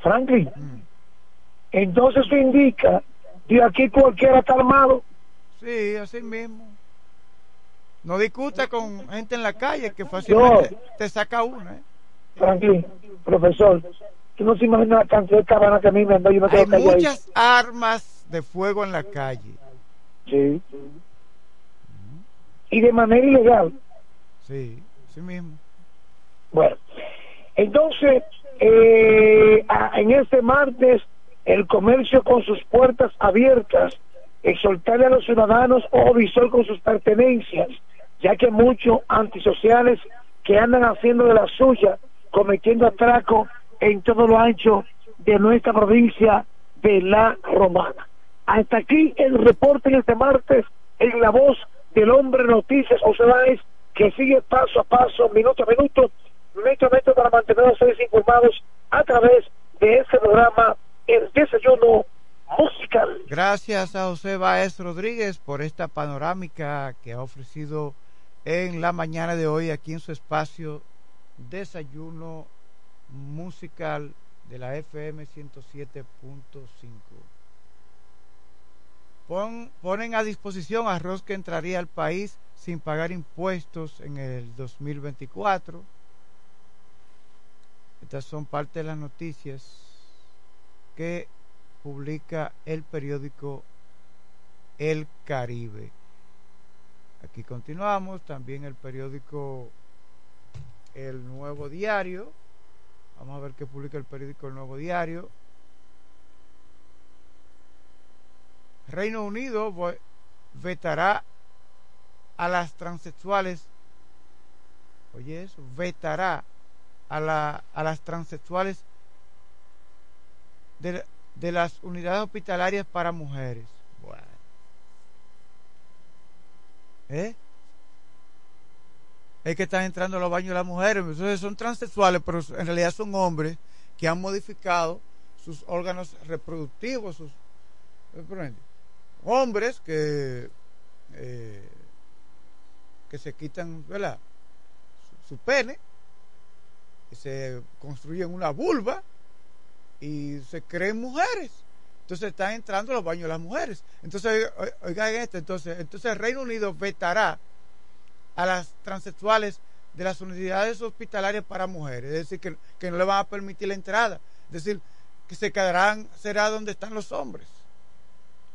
Franklin, Mm. entonces eso indica que aquí cualquiera está armado. Sí, así mismo. No discuta con gente en la calle que fácilmente te saca una. ¿eh? Franklin, profesor, tú no se imaginas la cantidad de cabanas que a mí me dado, yo Hay ahí. muchas armas de fuego en la calle. Sí. Y de manera ilegal. Sí, así mismo. Bueno, entonces, eh, en este martes, el comercio con sus puertas abiertas, exhortarle a los ciudadanos ojo visor con sus pertenencias, ya que muchos antisociales que andan haciendo de la suya, cometiendo atraco en todo lo ancho de nuestra provincia de La Romana. Hasta aquí el reporte en este martes en la voz del hombre noticias, José Báez, que sigue paso a paso, minuto a minuto, a metro para mantener ustedes informados a través de este programa, El Desayuno Musical. Gracias a José Báez Rodríguez por esta panorámica que ha ofrecido en la mañana de hoy aquí en su espacio Desayuno Musical de la FM 107.5. Pon, ponen a disposición arroz que entraría al país sin pagar impuestos en el 2024. Estas son parte de las noticias que publica el periódico El Caribe. Aquí continuamos, también el periódico El Nuevo Diario. Vamos a ver qué publica el periódico El Nuevo Diario. Reino Unido vetará a las transexuales. Oye eso, vetará a, la, a las transexuales de, las unidades hospitalarias para mujeres. Bueno. ¿Eh? Es que están entrando a los baños de las mujeres. Entonces son transexuales, pero en realidad son hombres que han modificado sus órganos reproductivos, sus hombres que eh, que se quitan ¿verdad? Su, pene, se construyen una vulva y se creen mujeres. Entonces están entrando a los baños las mujeres. Entonces, oigan esto, entonces, entonces el Reino Unido vetará a las transexuales de las unidades hospitalarias para mujeres, es decir, que, que no le van a permitir la entrada, es decir, que se quedarán, será donde están los hombres.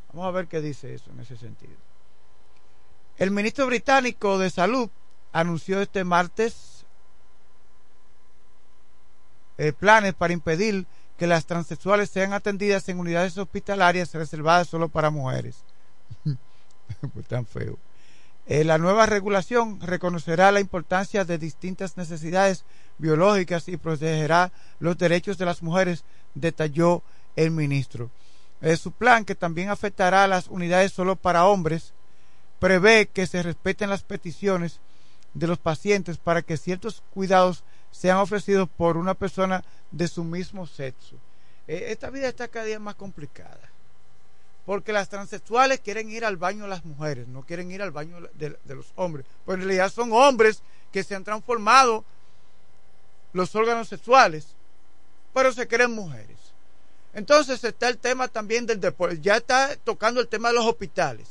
Vamos a ver qué dice eso en ese sentido. El ministro británico de Salud anunció este martes eh, planes para impedir que las transexuales sean atendidas en unidades hospitalarias reservadas solo para mujeres. pues tan feo. Eh, la nueva regulación reconocerá la importancia de distintas necesidades biológicas y protegerá los derechos de las mujeres, detalló el ministro. Eh, su plan, que también afectará a las unidades solo para hombres, prevé que se respeten las peticiones de los pacientes para que ciertos cuidados sean ofrecidos por una persona de su mismo sexo. Eh, esta vida está cada día más complicada. Porque las transexuales quieren ir al baño de las mujeres, no quieren ir al baño de, los hombres. Pues en realidad son hombres que se han transformado los órganos sexuales, pero se creen mujeres. Entonces está el tema también del deporte. Ya está tocando el tema de los hospitales.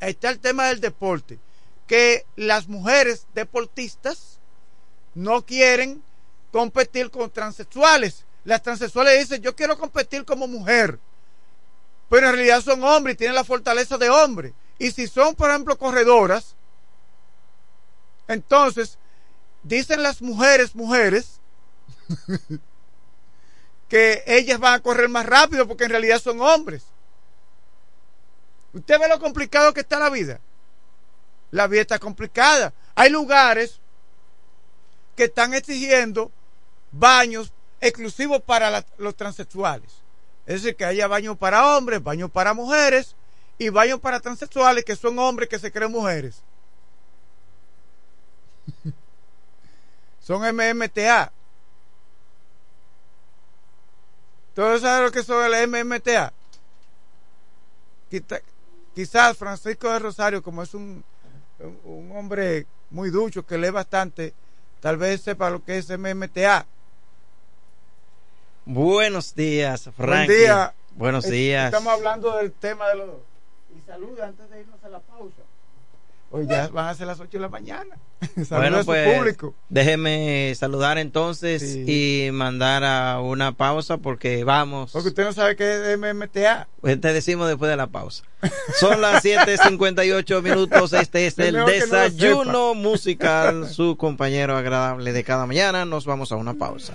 Está el tema del deporte. Que las mujeres deportistas no quieren competir con transexuales. Las transexuales dicen, yo quiero competir como mujer. Pero en realidad son hombres y tienen la fortaleza de hombre. Y si son, por ejemplo, corredoras, entonces dicen las mujeres, mujeres, que ellas van a correr más rápido porque en realidad son hombres. Usted ve lo complicado que está la vida. La vida está complicada. Hay lugares que están exigiendo baños exclusivos para los transexuales. Es decir, que haya baños para hombres, baños para mujeres y baños para transexuales que son hombres que se creen mujeres. son MMTA. ¿Todos saben lo que son el MMTA? Quizás Francisco de Rosario, como es un, un hombre muy ducho que lee bastante, tal vez sepa lo que es MMTA. Buenos días, Frank. Buen día. Buenos días. Estamos hablando del tema de los... Y saluda antes de irnos a la pausa. Hoy ya van a ser las 8 de la mañana. bueno, a pues, público. Déjeme saludar entonces y mandar a una pausa porque vamos. Porque usted no sabe qué es MMTA. Pues te decimos después de la pausa. Son las 7:58 minutos. Este es el desayuno musical, su compañero agradable de cada mañana. Nos vamos a una pausa.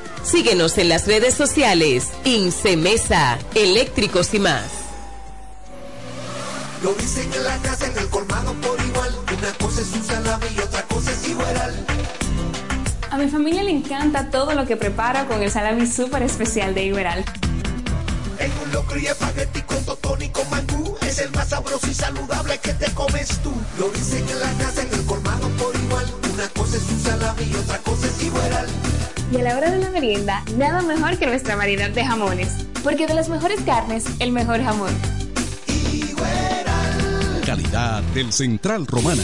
Síguenos en las redes sociales. Incemesa, eléctricos y más. Lo dicen en la casa, en el colmado por igual. Una cosa es un salami y otra cosa es igual. A mi familia le encanta todo lo que prepara con el salami súper especial de Iberal. En un locro y espagueti con totón y con mangú Es el más sabroso y saludable que te comes tú Lo dicen en la casa, en el colmado por igual Una cosa es un salami y otra cosa es Iberal. Y a la hora de la merienda, nada mejor que nuestra variedad de jamones. Porque de las mejores carnes, el mejor jamón. Calidad del Central Romana.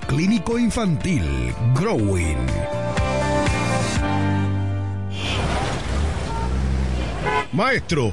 Clínico Infantil, Growing. Maestro,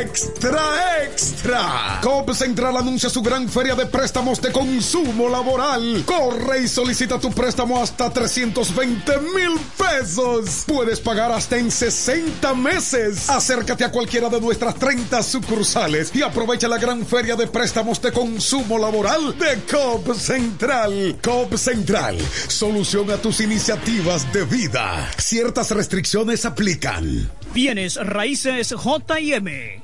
extra, extra. COP Central anuncia su gran feria de préstamos de consumo laboral. Corre y solicita tu préstamo hasta 320 mil pesos. Puedes pagar hasta en 60 meses. Acércate a cualquiera de nuestras 30 sucursales y aprovecha la gran feria de préstamos de consumo laboral de COP Central. COP Central, solución a tus iniciativas de vida. Ciertas restricciones aplican. Bienes raíces JM,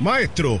Maestro,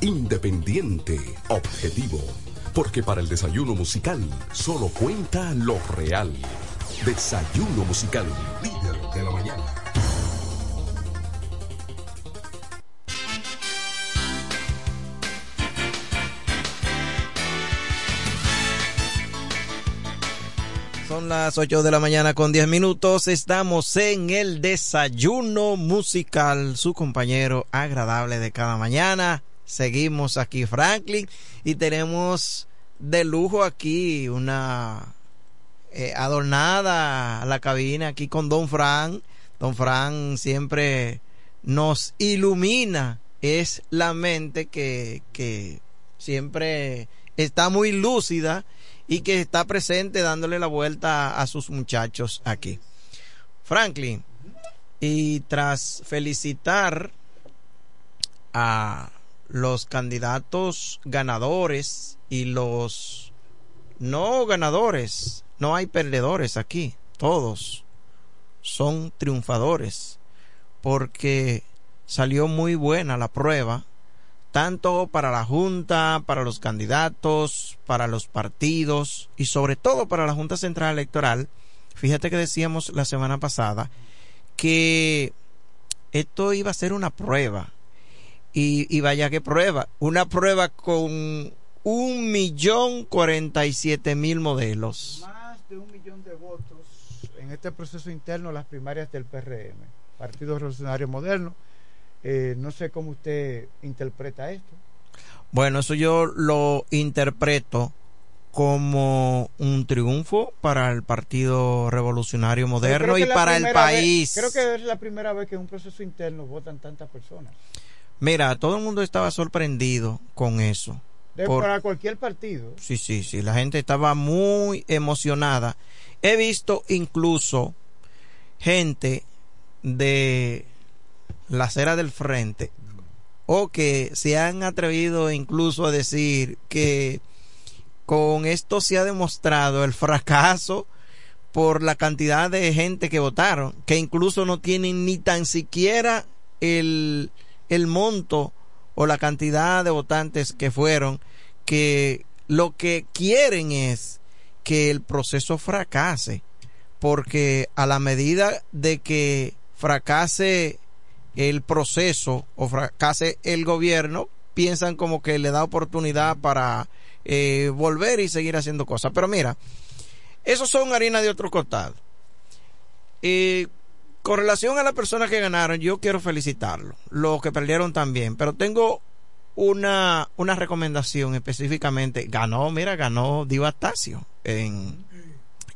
independiente, objetivo porque para el desayuno musical solo cuenta lo real. Desayuno musical, líder de la mañana. Son las 8 de la mañana con 10 minutos. Estamos en el desayuno musical. Su compañero agradable de cada mañana. Seguimos aquí, Franklin. Y tenemos de lujo aquí una eh, adornada la cabina aquí con Don Fran. Don Fran siempre nos ilumina. Es la mente que, que siempre está muy lúcida y que está presente dándole la vuelta a sus muchachos aquí. Franklin, y tras felicitar a los candidatos ganadores y los no ganadores, no hay perdedores aquí, todos son triunfadores, porque salió muy buena la prueba, tanto para la Junta, para los candidatos, para los partidos y sobre todo para la Junta Central Electoral. Fíjate que decíamos la semana pasada que esto iba a ser una prueba. Y, y vaya que prueba, una prueba con un millón cuarenta y siete mil modelos. Más de un millón de votos en este proceso interno las primarias del PRM, Partido Revolucionario Moderno. Eh, no sé cómo usted interpreta esto. Bueno, eso yo lo interpreto como un triunfo para el Partido Revolucionario Moderno y para el país. creo que es la primera vez que en un proceso interno votan tantas personas. Mira, todo el mundo estaba sorprendido con eso. De, para cualquier partido. Sí, sí, sí. La gente estaba muy emocionada. He visto incluso gente de la acera del frente o que se han atrevido incluso a decir que con esto se ha demostrado el fracaso por la cantidad de gente que votaron, que incluso no tienen ni tan siquiera el, el monto o la cantidad de votantes que fueron, que lo que quieren es que el proceso fracase, porque a la medida de que fracase el proceso o fracase el gobierno, piensan como que le da oportunidad para eh, volver y seguir haciendo cosas. Pero mira, esos son harina de otro costado. Eh, con relación a las personas que ganaron, yo quiero felicitarlos. Los que perdieron también. Pero tengo una, una recomendación específicamente. Ganó, mira, ganó Dio Astacio en,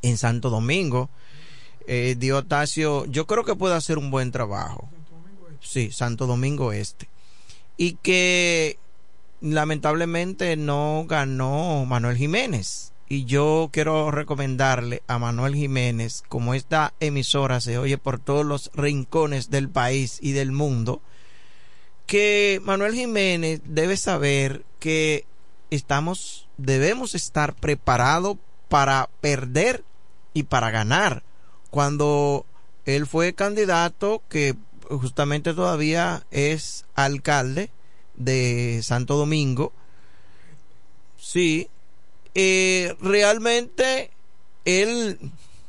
en Santo Domingo. Eh, Dio yo creo que puede hacer un buen trabajo. Sí, Santo Domingo Este. Y que lamentablemente no ganó Manuel Jiménez y yo quiero recomendarle a Manuel Jiménez, como esta emisora se oye por todos los rincones del país y del mundo, que Manuel Jiménez debe saber que estamos, debemos estar preparados para perder y para ganar. Cuando él fue candidato, que justamente todavía es alcalde de Santo Domingo, sí, eh, realmente él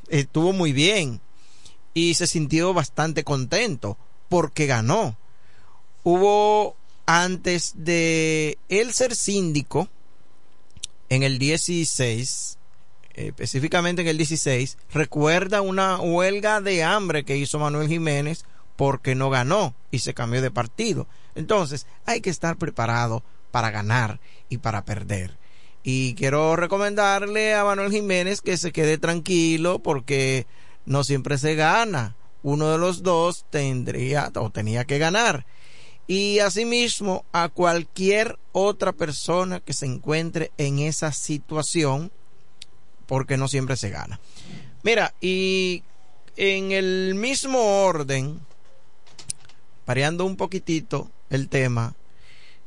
estuvo muy bien y se sintió bastante contento porque ganó. Hubo antes de él ser síndico en el 16, específicamente en el 16, recuerda una huelga de hambre que hizo Manuel Jiménez porque no ganó y se cambió de partido. Entonces, hay que estar preparado para ganar y para perder. Y quiero recomendarle a Manuel Jiménez que se quede tranquilo porque no siempre se gana. Uno de los dos tendría o tenía que ganar. Y asimismo a cualquier otra persona que se encuentre en esa situación porque no siempre se gana. Mira, y en el mismo orden, variando un poquitito el tema,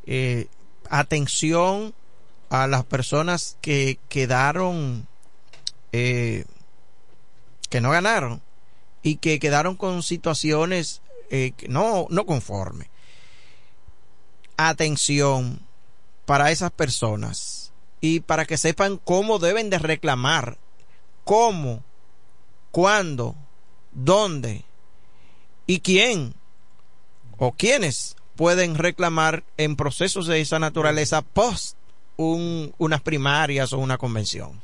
eh, atención a las personas que quedaron, eh, que no ganaron y que quedaron con situaciones eh, no, no conformes. Atención para esas personas y para que sepan cómo deben de reclamar, cómo, cuándo, dónde y quién o quiénes pueden reclamar en procesos de esa naturaleza post un, unas primarias o una convención.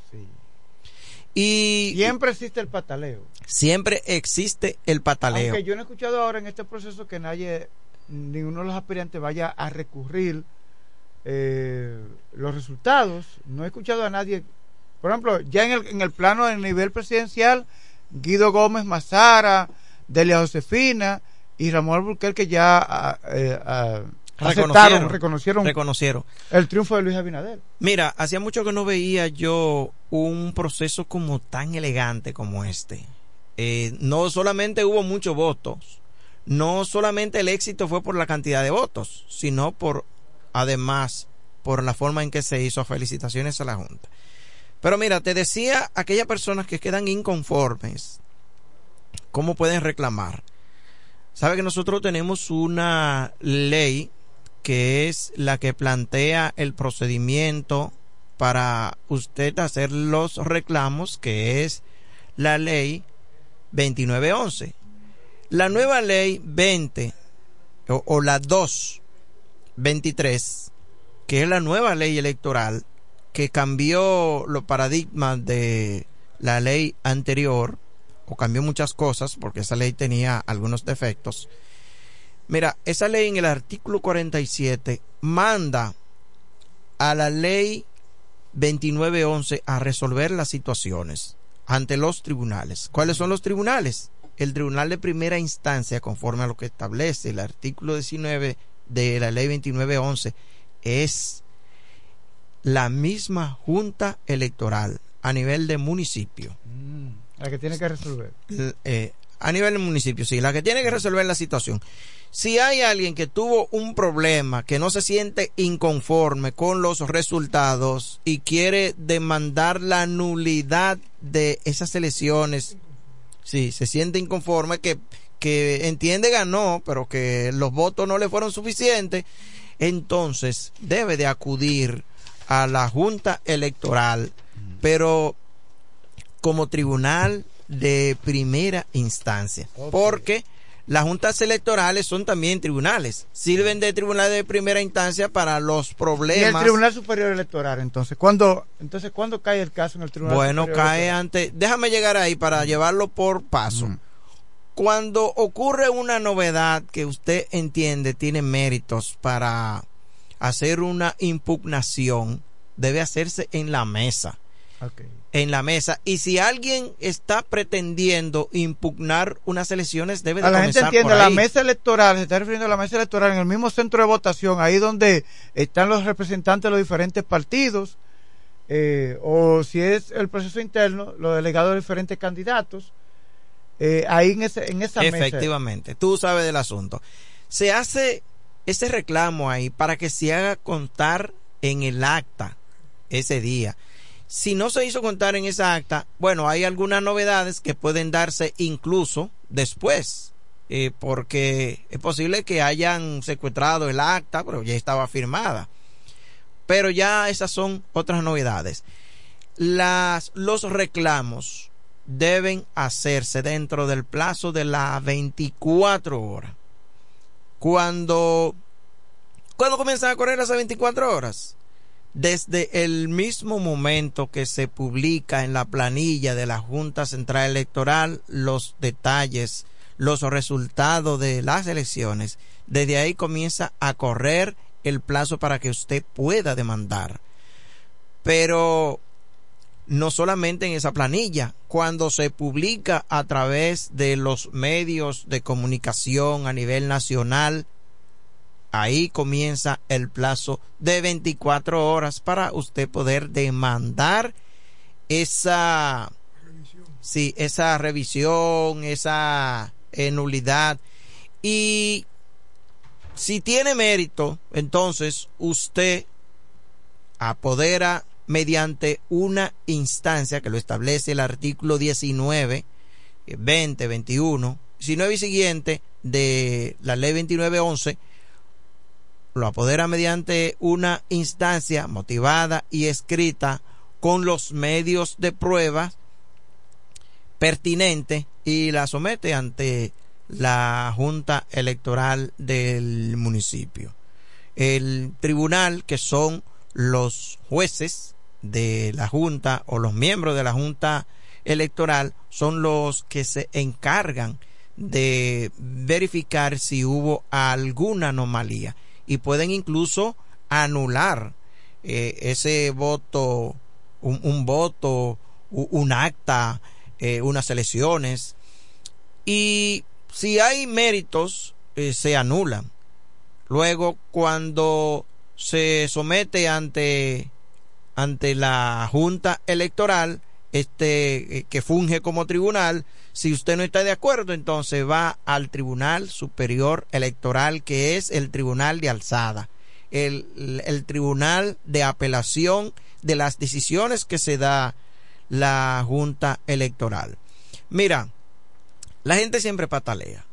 Y siempre existe el pataleo. Siempre existe el pataleo. Aunque yo no he escuchado ahora en este proceso que nadie, ninguno de los aspirantes vaya a recurrir eh, los resultados. No he escuchado a nadie. Por ejemplo, ya en el, en el plano del nivel presidencial, Guido Gómez Mazara, Delia Josefina y Ramón que ya ah, eh, ah, reconocieron, reconocieron, reconocieron el triunfo de Luis Abinader. Mira, hacía mucho que no veía yo un proceso como tan elegante como este. Eh, no solamente hubo muchos votos, no solamente el éxito fue por la cantidad de votos, sino por, además, por la forma en que se hizo. Felicitaciones a la Junta. Pero mira, te decía, aquellas personas que quedan inconformes, ¿cómo pueden reclamar? Sabe que nosotros tenemos una ley que es la que plantea el procedimiento para usted hacer los reclamos, que es la ley 2911. La nueva ley 20 o, la 223, que es la nueva ley electoral que cambió los paradigmas de la ley anterior, o cambió muchas cosas, porque esa ley tenía algunos defectos Mira, esa ley en el artículo 47 manda a la ley 2911 a resolver las situaciones ante los tribunales. ¿Cuáles son los tribunales? El tribunal de primera instancia, conforme a lo que establece el artículo 19 de la ley 2911, es la misma junta electoral a nivel de municipio. Mm, la que tiene que resolver. Eh, a nivel de municipio, sí, la que tiene que resolver la situación. Si hay alguien que tuvo un problema, que no se siente inconforme con los resultados y quiere demandar la nulidad de esas elecciones, sí, se siente inconforme, que, que entiende ganó, pero que los votos no le fueron suficientes, entonces debe de acudir a la Junta Electoral, pero como tribunal de primera instancia, porque las juntas electorales son también tribunales, sirven de tribunal de primera instancia para los problemas. ¿Y el Tribunal Superior Electoral, entonces? ¿Cuándo, entonces, ¿cuándo cae el caso en el Tribunal bueno, cae antes. Déjame llegar ahí para llevarlo por paso. Cuando ocurre una novedad que usted entiende tiene méritos para hacer una impugnación, debe hacerse en la mesa. Okay en la mesa. Y si alguien está pretendiendo impugnar unas elecciones debe de a la gente entiende la mesa electoral se está refiriendo a la mesa electoral en el mismo centro de votación ahí donde están los representantes de los diferentes partidos eh, o si es el proceso interno los delegados de diferentes candidatos eh, ahí en, ese, en esa mesa. Efectivamente tú sabes del asunto. Se hace ese reclamo ahí para que se haga contar en el acta ese día. Si no se hizo contar en esa acta, bueno, hay algunas novedades que pueden darse incluso después, eh, porque es posible que hayan secuestrado el acta, pero ya estaba firmada. Pero ya esas son otras novedades. Las, los reclamos deben hacerse dentro del plazo de las 24 horas. Cuando, cuando comienzan a correr esas 24 horas, desde el mismo momento que se publica en la planilla de la Junta Central Electoral los detalles, los resultados de las elecciones, desde ahí comienza a correr el plazo para que usted pueda demandar. Pero no solamente en esa planilla, cuando se publica a través de los medios de comunicación a nivel nacional, ahí comienza el plazo de 24 horas para usted poder demandar esa sí, esa revisión, esa nulidad. Y si tiene mérito, entonces usted apodera mediante una instancia que lo establece el artículo 19, 20, 21, 19 y siguiente de la ley 2911, lo apodera mediante una instancia motivada y escrita con los medios de prueba pertinentes y la somete ante la Junta Electoral del municipio. El tribunal, que son los jueces de la Junta o los miembros de la Junta Electoral, son los que se encargan de verificar si hubo alguna anomalía y pueden incluso anular eh, ese voto, un, voto, un acta, eh, unas elecciones. Y si hay méritos, eh, se anulan. Luego, cuando se somete ante, ante la Junta Electoral, este, que funge como tribunal, si usted no está de acuerdo, entonces va al Tribunal Superior Electoral, que es el Tribunal de Alzada, el, Tribunal de Apelación de las decisiones que se da la Junta Electoral. Mira, la gente siempre patalea,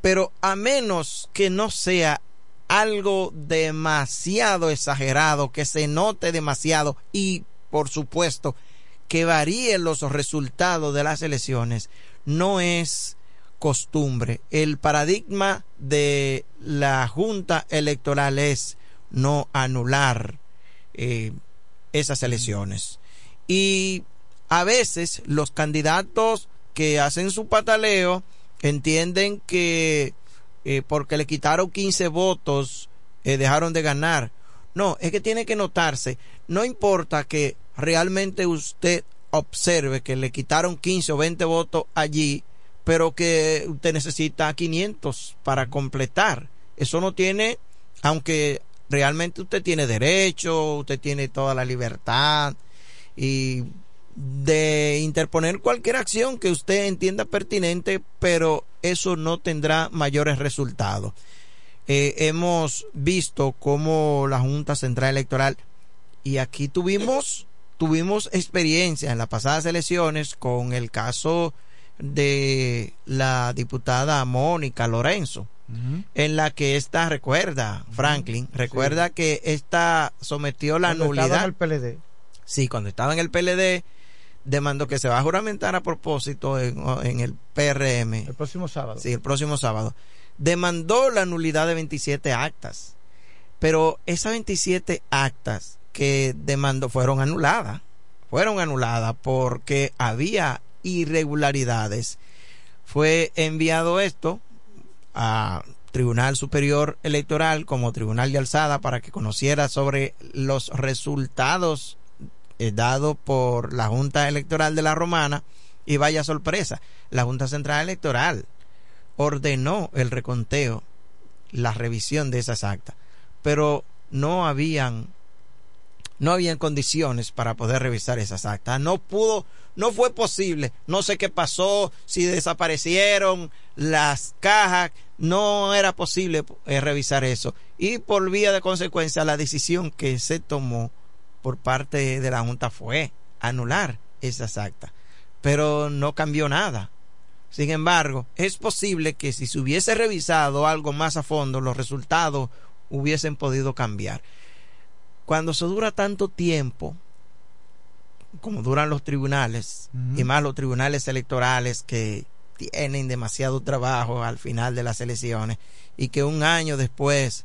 pero a menos que no sea algo demasiado exagerado, que se note demasiado y, por supuesto, que varíen los resultados de las elecciones, no es costumbre. El paradigma de la Junta Electoral es no anular eh, esas elecciones. Y a veces los candidatos que hacen su pataleo entienden que eh, porque le quitaron 15 votos eh, dejaron de ganar. No, es que tiene que notarse, no importa que realmente usted observe que le quitaron 15 o 20 votos allí, pero que usted necesita 500 para completar. Eso no tiene, aunque realmente usted tiene derecho, usted tiene toda la libertad y de interponer cualquier acción que usted entienda pertinente, pero eso no tendrá mayores resultados. Eh, hemos visto cómo la Junta Central Electoral, y aquí tuvimos tuvimos experiencia en las pasadas elecciones con el caso de la diputada Mónica Lorenzo, en la que esta, recuerda, Franklin, recuerda que esta sometió la Cuando nulidad. estaba en el PLD. Sí, cuando estaba en el PLD, demandó que se va a juramentar a propósito en, en el PRM. El próximo sábado. Sí, el próximo sábado. Demandó la nulidad de 27 actas. Pero esas 27 actas que demandó fueron anuladas. Fueron anuladas porque había irregularidades. Fue enviado esto a Tribunal Superior Electoral como Tribunal de Alzada para que conociera sobre los resultados eh, dados por la Junta Electoral de la Romana y vaya sorpresa, la Junta Central Electoral ordenó el reconteo, la revisión de esas actas, pero no habían no habían condiciones para poder revisar esas actas. No pudo, no fue posible. No sé qué pasó, si desaparecieron las cajas, no era posible eh, revisar eso. Y por vía de consecuencia, la decisión que se tomó por parte de la Junta fue anular esas actas, pero no cambió nada. Sin embargo, es posible que si se hubiese revisado algo más a fondo, los resultados hubiesen podido cambiar. Cuando se dura tanto tiempo, como duran los tribunales, y más los tribunales electorales que tienen demasiado trabajo al final de las elecciones, y que un año después,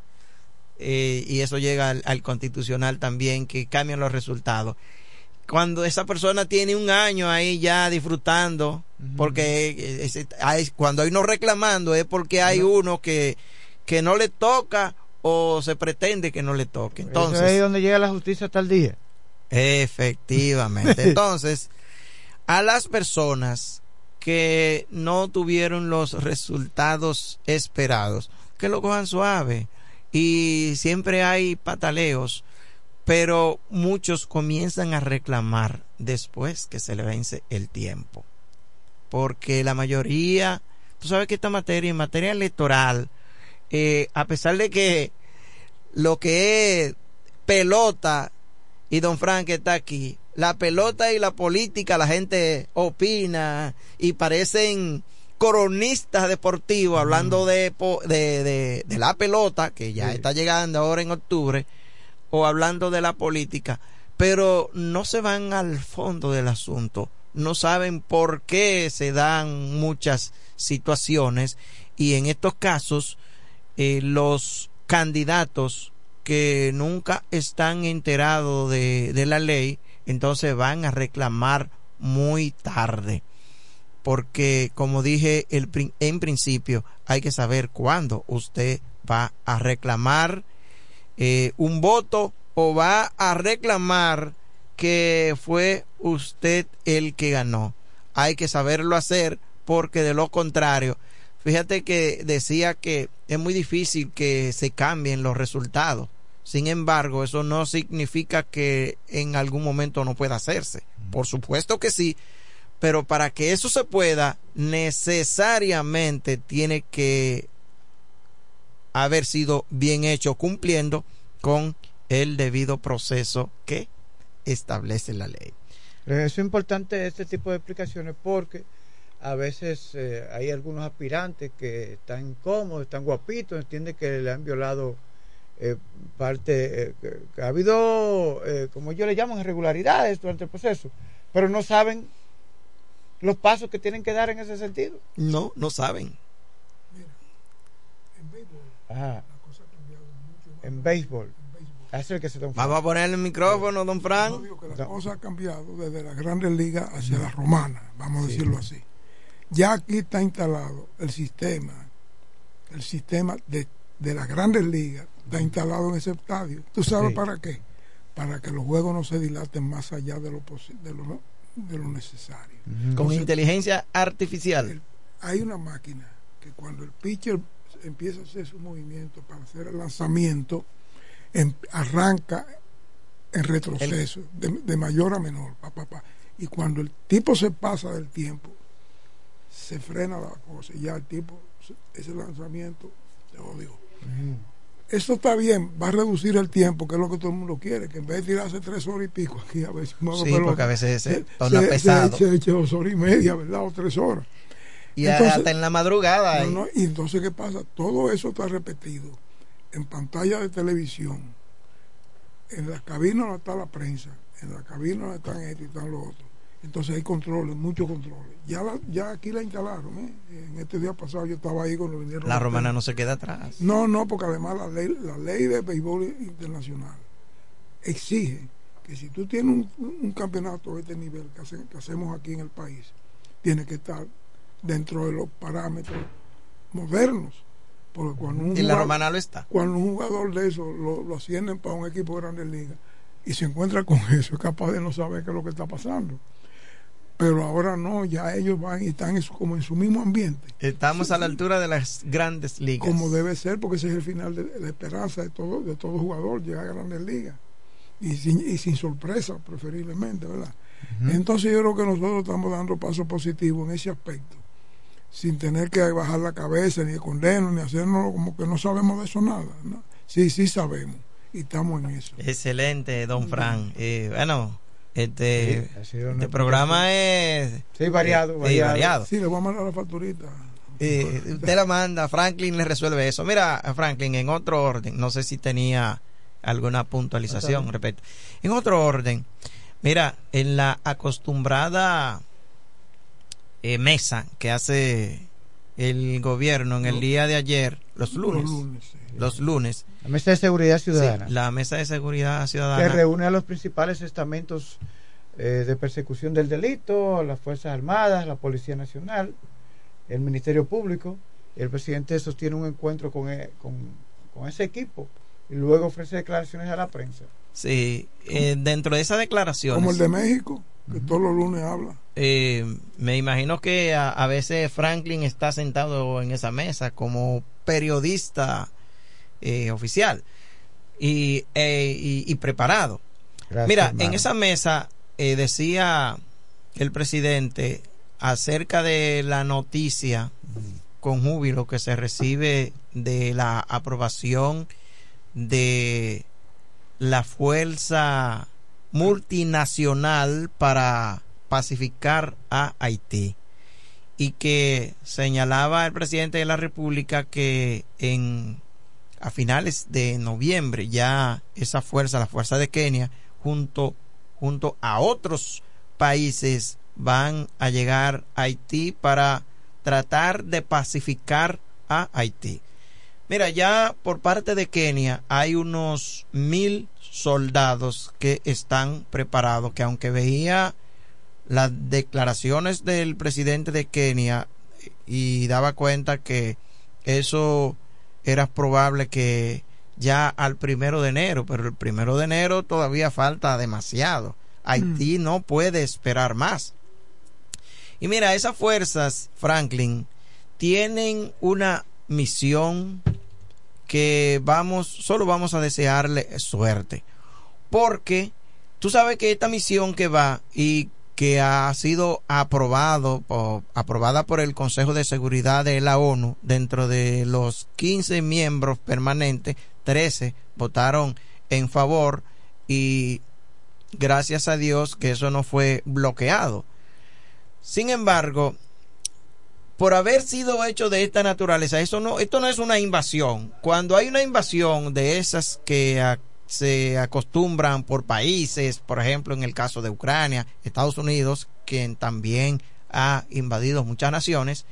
eh, y eso llega al, al constitucional también, que cambian los resultados, cuando esa persona tiene un año ahí ya disfrutando, porque hay- cuando hay no reclamando es porque hay uno que, que no le toca o se pretende que no le toque. Eso Entonces, es ahí donde llega la justicia hasta el día. Efectivamente. Entonces, a las personas que no tuvieron los resultados esperados, que lo cojan suave. Y siempre hay pataleos, pero muchos comienzan a reclamar después que se le vence el tiempo. Porque la mayoría, tú sabes que esta materia, en materia electoral, eh, a pesar de que lo que es pelota y don Frank está aquí. La pelota y la política, la gente opina y parecen coronistas deportivos hablando de, de, de la pelota, que ya está llegando ahora en octubre, o hablando de la política, pero no se van al fondo del asunto, no saben por qué se dan muchas situaciones y en estos casos eh, los candidatos que nunca están enterados de, de la ley, entonces van a reclamar muy tarde. Porque, como dije en principio, hay que saber cuándo usted va a reclamar eh, un voto o va a reclamar que fue usted el que ganó. Hay que saberlo hacer porque de lo contrario, fíjate que decía que es muy difícil que se cambien los resultados. Sin embargo, eso no significa que en algún momento no pueda hacerse. Por supuesto que sí, pero para que eso se pueda, necesariamente tiene que haber sido bien hecho cumpliendo con el debido proceso que establece la ley. Es importante este tipo de explicaciones porque a veces eh, hay algunos aspirantes que están cómodos, están guapitos, entienden que le han violado eh, parte, eh, que, que ha habido, eh, como yo le llamo, irregularidades durante el proceso, pero no saben los pasos que tienen que dar en ese sentido. No, no saben. Ajá. En béisbol. Ese es el que se Vamos a ponerle el micrófono, don Frank. La cosa ha cambiado desde las grandes ligas hacia las romanas, vamos a decirlo así. Ya aquí está instalado el sistema, el sistema de, de las grandes ligas está instalado en ese estadio. ¿Tú sabes Sí. para qué? Para que los juegos no se dilaten más allá de lo, de lo, de lo necesario. Con Entonces, inteligencia artificial. hay una máquina que cuando el pitcher empieza a hacer su movimiento para hacer el lanzamiento, em- arranca en retroceso, de, de mayor a menor, pa, pa, pa. y cuando el tipo se pasa del tiempo, se frena la cosa, y ya el tipo, se- ese lanzamiento, se jodió. Esto está bien, va a reducir el tiempo, que es lo que todo el mundo quiere, que en vez de tirarse tres horas y pico aquí a veces Sí, pelota, porque a veces se torna pesado. se eche dos horas y media, ¿verdad? O tres horas. Y hasta en la madrugada. No, y entonces, ¿qué pasa? Todo eso está repetido en pantalla de televisión. En la cabina no está la prensa, en la cabina no están esto y están lo otro. Entonces hay controles, muchos controles. Ya, la- ya aquí la instalaron. ¿eh? En este día pasado yo estaba ahí cuando vinieron. La los romana no se queda atrás. No, no, porque además la ley, la ley de béisbol internacional exige que si tú tienes un, un campeonato de este nivel que, hace- que hacemos aquí en el país, tiene que estar dentro de los parámetros modernos. Porque cuando un Y la jugador- romana lo está. Cuando un jugador de eso lo, lo ascienden para un equipo de grandes ligas y se encuentra con eso, es capaz de no saber qué es lo que está pasando. Pero ahora no, ya ellos van y están en su- como en su mismo ambiente Estamos a la altura de las grandes ligas. como debe ser, porque ese es el final de la esperanza de todo, de todo jugador, llegar a grandes ligas. Y sin, y sin sorpresa, preferiblemente, ¿verdad? Entonces yo creo que nosotros estamos dando pasos positivos en ese aspecto, sin tener que bajar la cabeza, ni escondernos, ni hacernos como que no sabemos de eso nada. ¿no? Sí, sí sabemos. y estamos en eso. Excelente, don Fran. Eh, bueno, este, Sí, ha sido una este programa es Sí, variado, variado. variado. Sí, le voy a mandar la facturita. Eh, usted la manda, Franklin le resuelve eso. Mira, Franklin, en otro orden, no sé si tenía alguna puntualización respecto. En otro orden, mira, en la acostumbrada eh, mesa que hace el gobierno en el día de ayer, los lunes, Los lunes, sí. los lunes, La Mesa de Seguridad Ciudadana. sí, la mesa de seguridad que ciudadana, reúne a los principales estamentos eh, de persecución del delito, las Fuerzas Armadas, la Policía Nacional, el Ministerio Público. El presidente sostiene un encuentro con, e- con, con ese equipo y luego ofrece declaraciones a la prensa. sí, eh, dentro de esas declaraciones. Como el de México, que todos los lunes habla. Eh, me imagino que a, a veces Franklin está sentado en esa mesa como periodista eh, oficial y, eh, y- y preparado. Gracias, Mira, hermano. en esa mesa eh, decía el presidente acerca de la noticia con júbilo que se recibe de la aprobación de la fuerza multinacional para pacificar a Haití y que señalaba el presidente de la República que en a finales de noviembre ya esa fuerza, la fuerza de Kenia, junto junto a otros países van a llegar a Haití para tratar de pacificar a Haití. Mira, ya por parte de Kenia hay unos mil soldados que están preparados, que aunque veía las declaraciones del presidente de Kenia y daba cuenta que eso era probable que ya al primero de enero, pero el primero de enero todavía falta demasiado. Haití no puede esperar más. Y mira, esas fuerzas, Franklin, tienen una misión que vamos, solo vamos a desearle suerte. Porque tú sabes que esta misión que va y que ha sido aprobado o aprobada por el Consejo de Seguridad de la ONU dentro de los 15 miembros permanentes 13 votaron en favor y gracias a Dios que eso no fue bloqueado. Sin embargo por haber sido hecho de esta naturaleza eso no esto no es una invasión. Cuando hay una invasión de esas que se acostumbran por países, por ejemplo, en el caso de Ucrania, Estados Unidos, quien también ha invadido muchas naciones.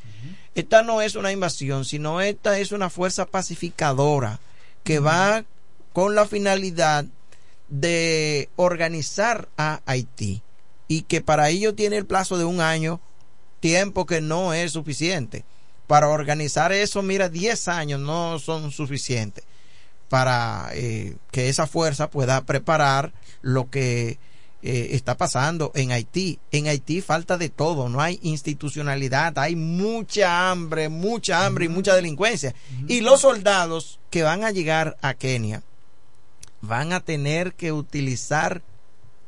Esta no es una invasión, sino esta es una fuerza pacificadora que va con la finalidad de organizar a Haití y que para ello tiene el plazo de un año, tiempo que no es suficiente. Para organizar eso, mira, 10 años no son suficientes para eh, que esa fuerza pueda preparar lo que eh, está pasando en Haití. En Haití falta de todo, no hay institucionalidad, hay mucha hambre, mucha hambre y mucha delincuencia. Y los soldados que van a llegar a Kenia van a tener que utilizar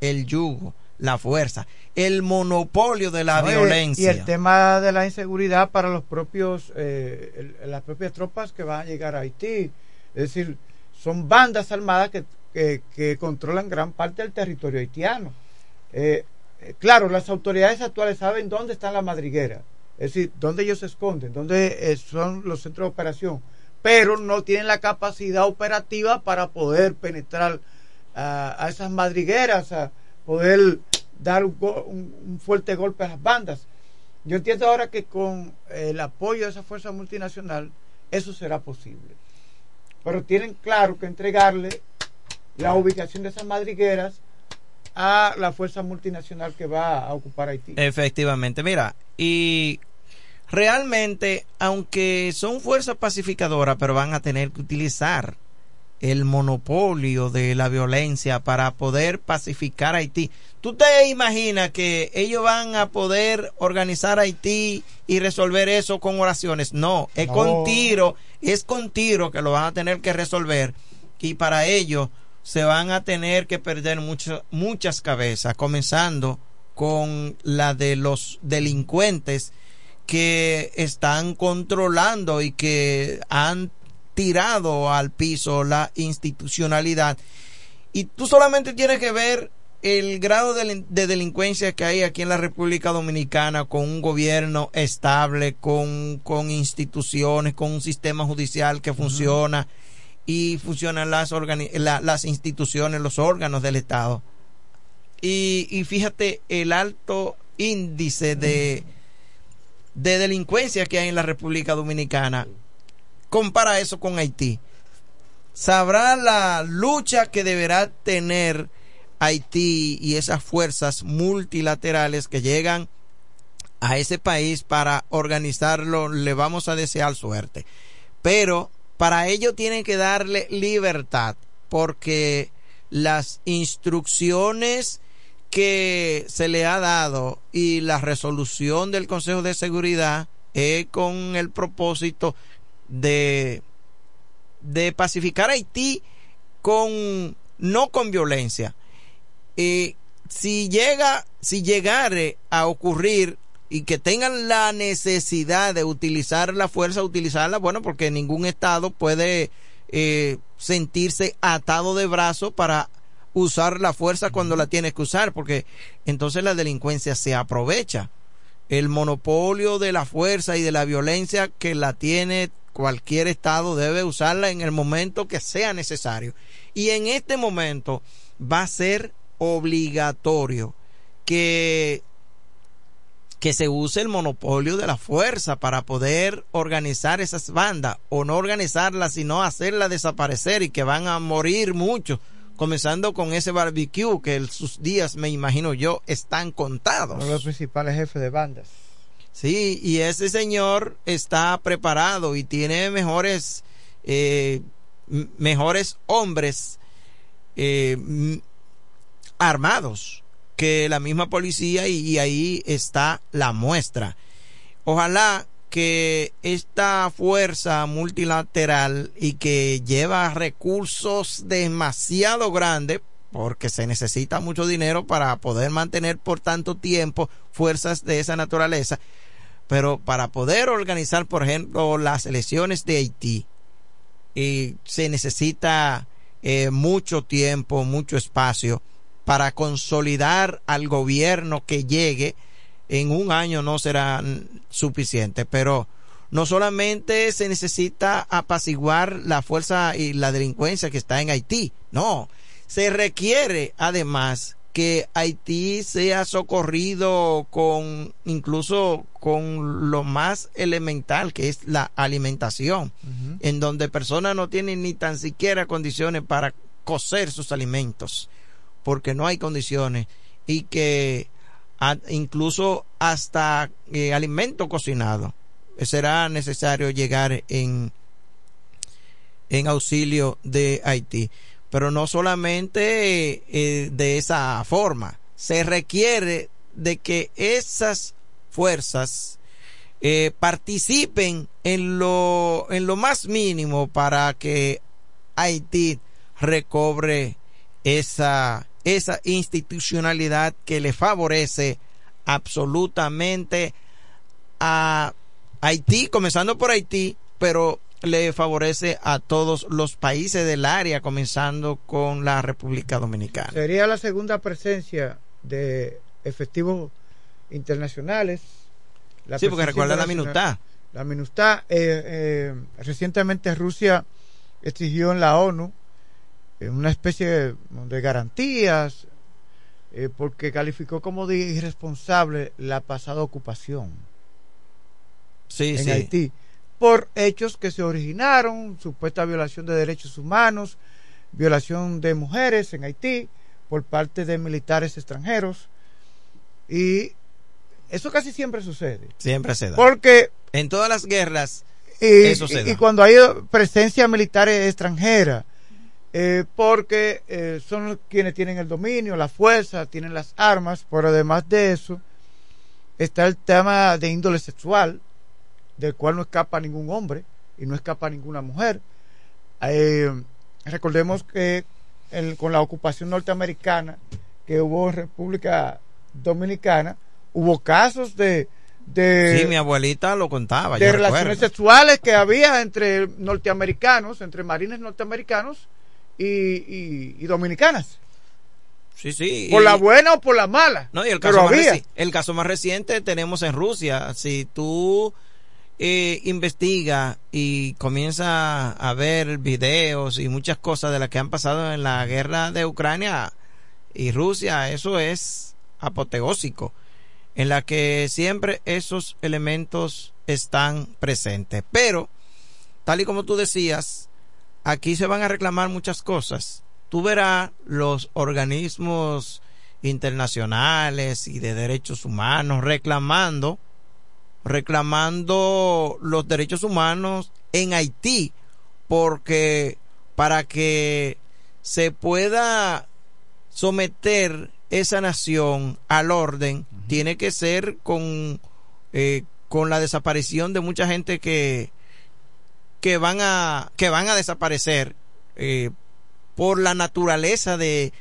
el yugo, la fuerza, el monopolio de la No, violencia. Y el tema de la inseguridad para los propios, eh, las propias tropas que van a llegar a Haití. Es decir, son bandas armadas que, que, controlan gran parte del territorio haitiano. Eh, eh, claro, las autoridades actuales saben dónde están las madrigueras, es decir, dónde ellos se esconden, dónde eh, son los centros de operación, pero no tienen la capacidad operativa para poder penetrar a, esas madrigueras, a poder dar un- un fuerte golpe a las bandas. Yo entiendo ahora que con el apoyo de esa fuerza multinacional eso será posible. Pero tienen claro que entregarle la ubicación de esas madrigueras a la fuerza multinacional que va a ocupar Haití. Efectivamente, mira, y realmente, aunque son fuerzas pacificadoras, pero van a tener que utilizar el monopolio de la violencia para poder pacificar Haití. ¿Tú te imaginas que ellos van a poder organizar Haití y resolver eso con oraciones? No, es No. con tiro, es con tiro que lo van a tener que resolver y para ello se van a tener que perder mucho- muchas cabezas, comenzando con la de los delincuentes que están controlando y que han tirado al piso la institucionalidad. Y tú solamente tienes que ver el grado de, de, delincuencia que hay aquí en la República Dominicana con un gobierno estable, con, con instituciones, con un sistema judicial que funciona y funcionan las, la, las instituciones, los órganos del Estado. Y, y fíjate el alto índice de, de delincuencia que hay en la República Dominicana. Compara eso con Haití. Sabrá la lucha que deberá tener Haití y esas fuerzas multilaterales que llegan a ese país para organizarlo, le vamos a desear suerte. Pero para ello tienen que darle libertad, porque las instrucciones que se le ha dado y la resolución del Consejo de Seguridad es con el propósito de, de pacificar Haití con no con violencia, eh, si llega, si llegare a ocurrir y que tengan la necesidad de utilizar la fuerza, utilizarla, bueno, porque ningún Estado puede eh, sentirse atado de brazo para usar la fuerza cuando la tiene que usar, porque entonces la delincuencia se aprovecha. El monopolio de la fuerza y de la violencia que la tiene cualquier Estado debe usarla en el momento que sea necesario. Y en este momento va a ser obligatorio que, que se use el monopolio de la fuerza para poder organizar esas bandas o no organizarlas sino hacerlas desaparecer y que van a morir muchos comenzando con ese barbecue que sus días me imagino yo están contados los principales jefes de bandas sí y ese señor está preparado y tiene mejores eh, mejores hombres eh, armados que la misma policía y, ahí está la muestra. Ojalá que esta fuerza multilateral y que lleva recursos demasiado grandes, porque se necesita mucho dinero para poder mantener por tanto tiempo fuerzas de esa naturaleza, pero para poder organizar, por ejemplo, las elecciones de Haití, y se necesita eh, mucho tiempo, mucho espacio para consolidar al gobierno que llegue en un año no será suficiente, pero no solamente se necesita apaciguar la fuerza y la delincuencia que está en Haití, no, se requiere además que Haití sea socorrido con incluso con lo más elemental que es la alimentación, en donde personas no tienen ni tan siquiera condiciones para cocer sus alimentos porque no hay condiciones y que incluso hasta eh, alimento cocinado será necesario llegar en en auxilio de Haití pero no solamente eh, de esa forma. Se requiere de que esas fuerzas eh, participen en lo en lo más mínimo para que Haití recobre esa esa institucionalidad que le favorece absolutamente a Haití, comenzando por Haití, pero le favorece a todos los países del área, comenzando con la República Dominicana. Sería la segunda presencia de efectivos internacionales. sí, porque recuerda la MINUSTAH. La MINUSTAH, eh, eh, recientemente Rusia exigió en la ONU una especie de, garantías, eh, porque calificó como de irresponsable la pasada ocupación sí, en Haití por hechos que se originaron, supuesta violación de derechos humanos, violación de mujeres en Haití por parte de militares extranjeros y eso casi siempre sucede. Siempre se da. Porque en todas las guerras y, eso se da. y cuando hay presencia militar extranjera, eh, porque eh, son quienes tienen el dominio, la fuerza, tienen las armas, pero además de eso está el tema de índole sexual, del cual no escapa ningún hombre y no escapa ninguna mujer. Eh, recordemos que con la ocupación norteamericana que hubo en República Dominicana, hubo casos de, de, Sí, mi abuelita lo contaba. de relaciones recuerdo. sexuales que había entre norteamericanos, entre marines norteamericanos y, y- y dominicanas. Sí, sí. Por y- la buena o por la mala. No, y el caso, más el caso más reciente tenemos en Rusia. Si tú eh, investigas y comienzas a ver videos y muchas cosas de las que han pasado en la guerra de Ucrania y Rusia, eso es apoteósico, en la que siempre esos elementos están presentes. Pero, tal y como tú decías, aquí se van a reclamar muchas cosas. Tú verás los organismos internacionales y de derechos humanos reclamando reclamando los derechos humanos en Haití porque para que se pueda someter esa nación al orden tiene que ser con eh, con la desaparición de mucha gente que que van a que van a desaparecer eh, por la naturaleza de,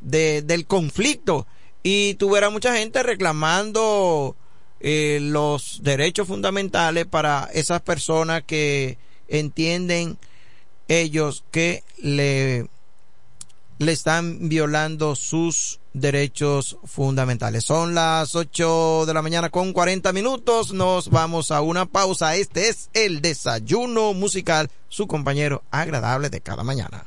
de del conflicto. Y tuviera mucha gente reclamando eh, los derechos fundamentales para esas personas que entienden ellos que le le están violando sus derechos fundamentales. Son las 8 de la mañana con 40 minutos. Nos vamos a una pausa. Este es el desayuno musical, su compañero agradable de cada mañana.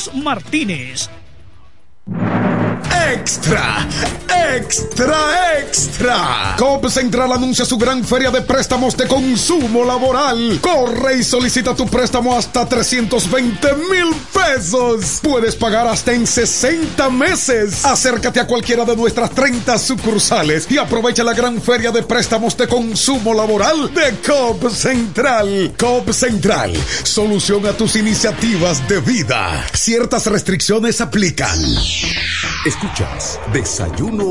Martínez. Extra, extra, extra. COP Central anuncia su gran feria de préstamos de consumo laboral. Corre y solicita tu préstamo hasta 320 mil pesos. Puedes pagar hasta en 60 meses. Acércate a cualquiera de nuestras 30 sucursales y aprovecha la gran feria de préstamos de consumo laboral de COP Central. COP Central, solución a tus iniciativas de vida. Ciertas restricciones aplican. Escuchas Desayuno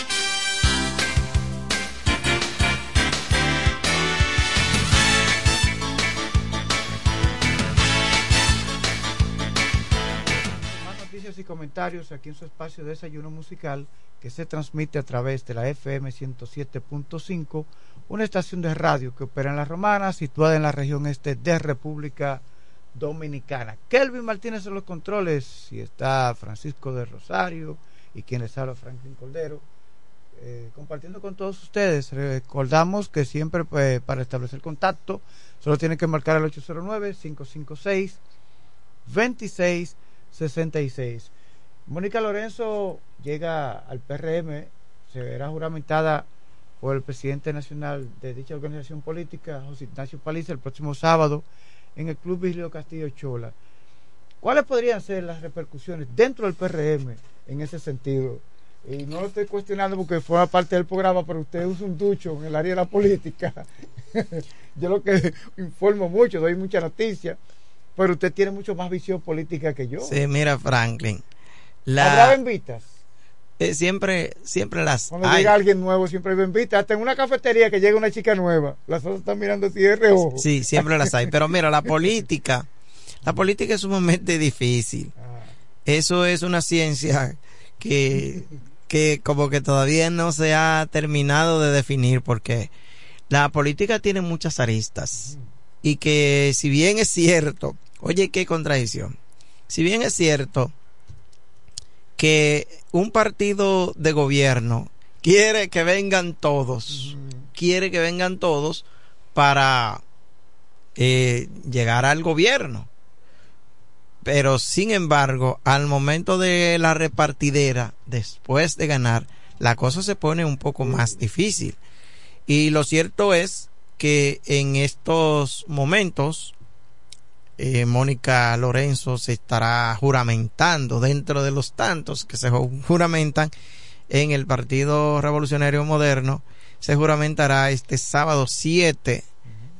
Aquí en su espacio de desayuno musical que se transmite a través de la FM 107.5, una estación de radio que opera en La Romana, situada en la región este de República Dominicana. Kelvin Martínez en los controles y está Francisco de Rosario y quien les habla Franklin Cordero. eh, compartiendo con todos ustedes. Recordamos que siempre pues, para establecer contacto solo tienen que marcar el 809-556-2666. Mónica Lorenzo llega al PRM, se verá juramentada por el presidente nacional de dicha organización política, José Ignacio Paliza, el próximo sábado en el Club Vigilio Castillo Chola. ¿Cuáles podrían ser las repercusiones dentro del PRM en ese sentido? Y no lo estoy cuestionando porque forma parte del programa, pero usted usa un ducho en el área de la política. Yo lo que informo mucho, doy mucha noticia, pero usted tiene mucho más visión política que yo. Sí, mira, Franklin. ¿Habrá benvitas? Eh, siempre, siempre las Cuando hay. llega alguien nuevo, siempre hay benvitas. Hasta en una cafetería que llega una chica nueva, las otras están mirando así de reojo. Sí, siempre las hay. Pero mira, la política, la política es sumamente difícil. Eso es una ciencia que, que como que todavía no se ha terminado de definir porque la política tiene muchas aristas y que si bien es cierto, oye, qué contradicción, si bien es cierto que un partido de gobierno quiere que vengan todos, quiere que vengan todos para eh, llegar al gobierno. Pero sin embargo, al momento de la repartidera, después de ganar, la cosa se pone un poco más difícil. Y lo cierto es que en estos momentos, eh, Mónica Lorenzo se estará juramentando dentro de los tantos que se ju- juramentan en el Partido Revolucionario Moderno. Se juramentará este sábado 7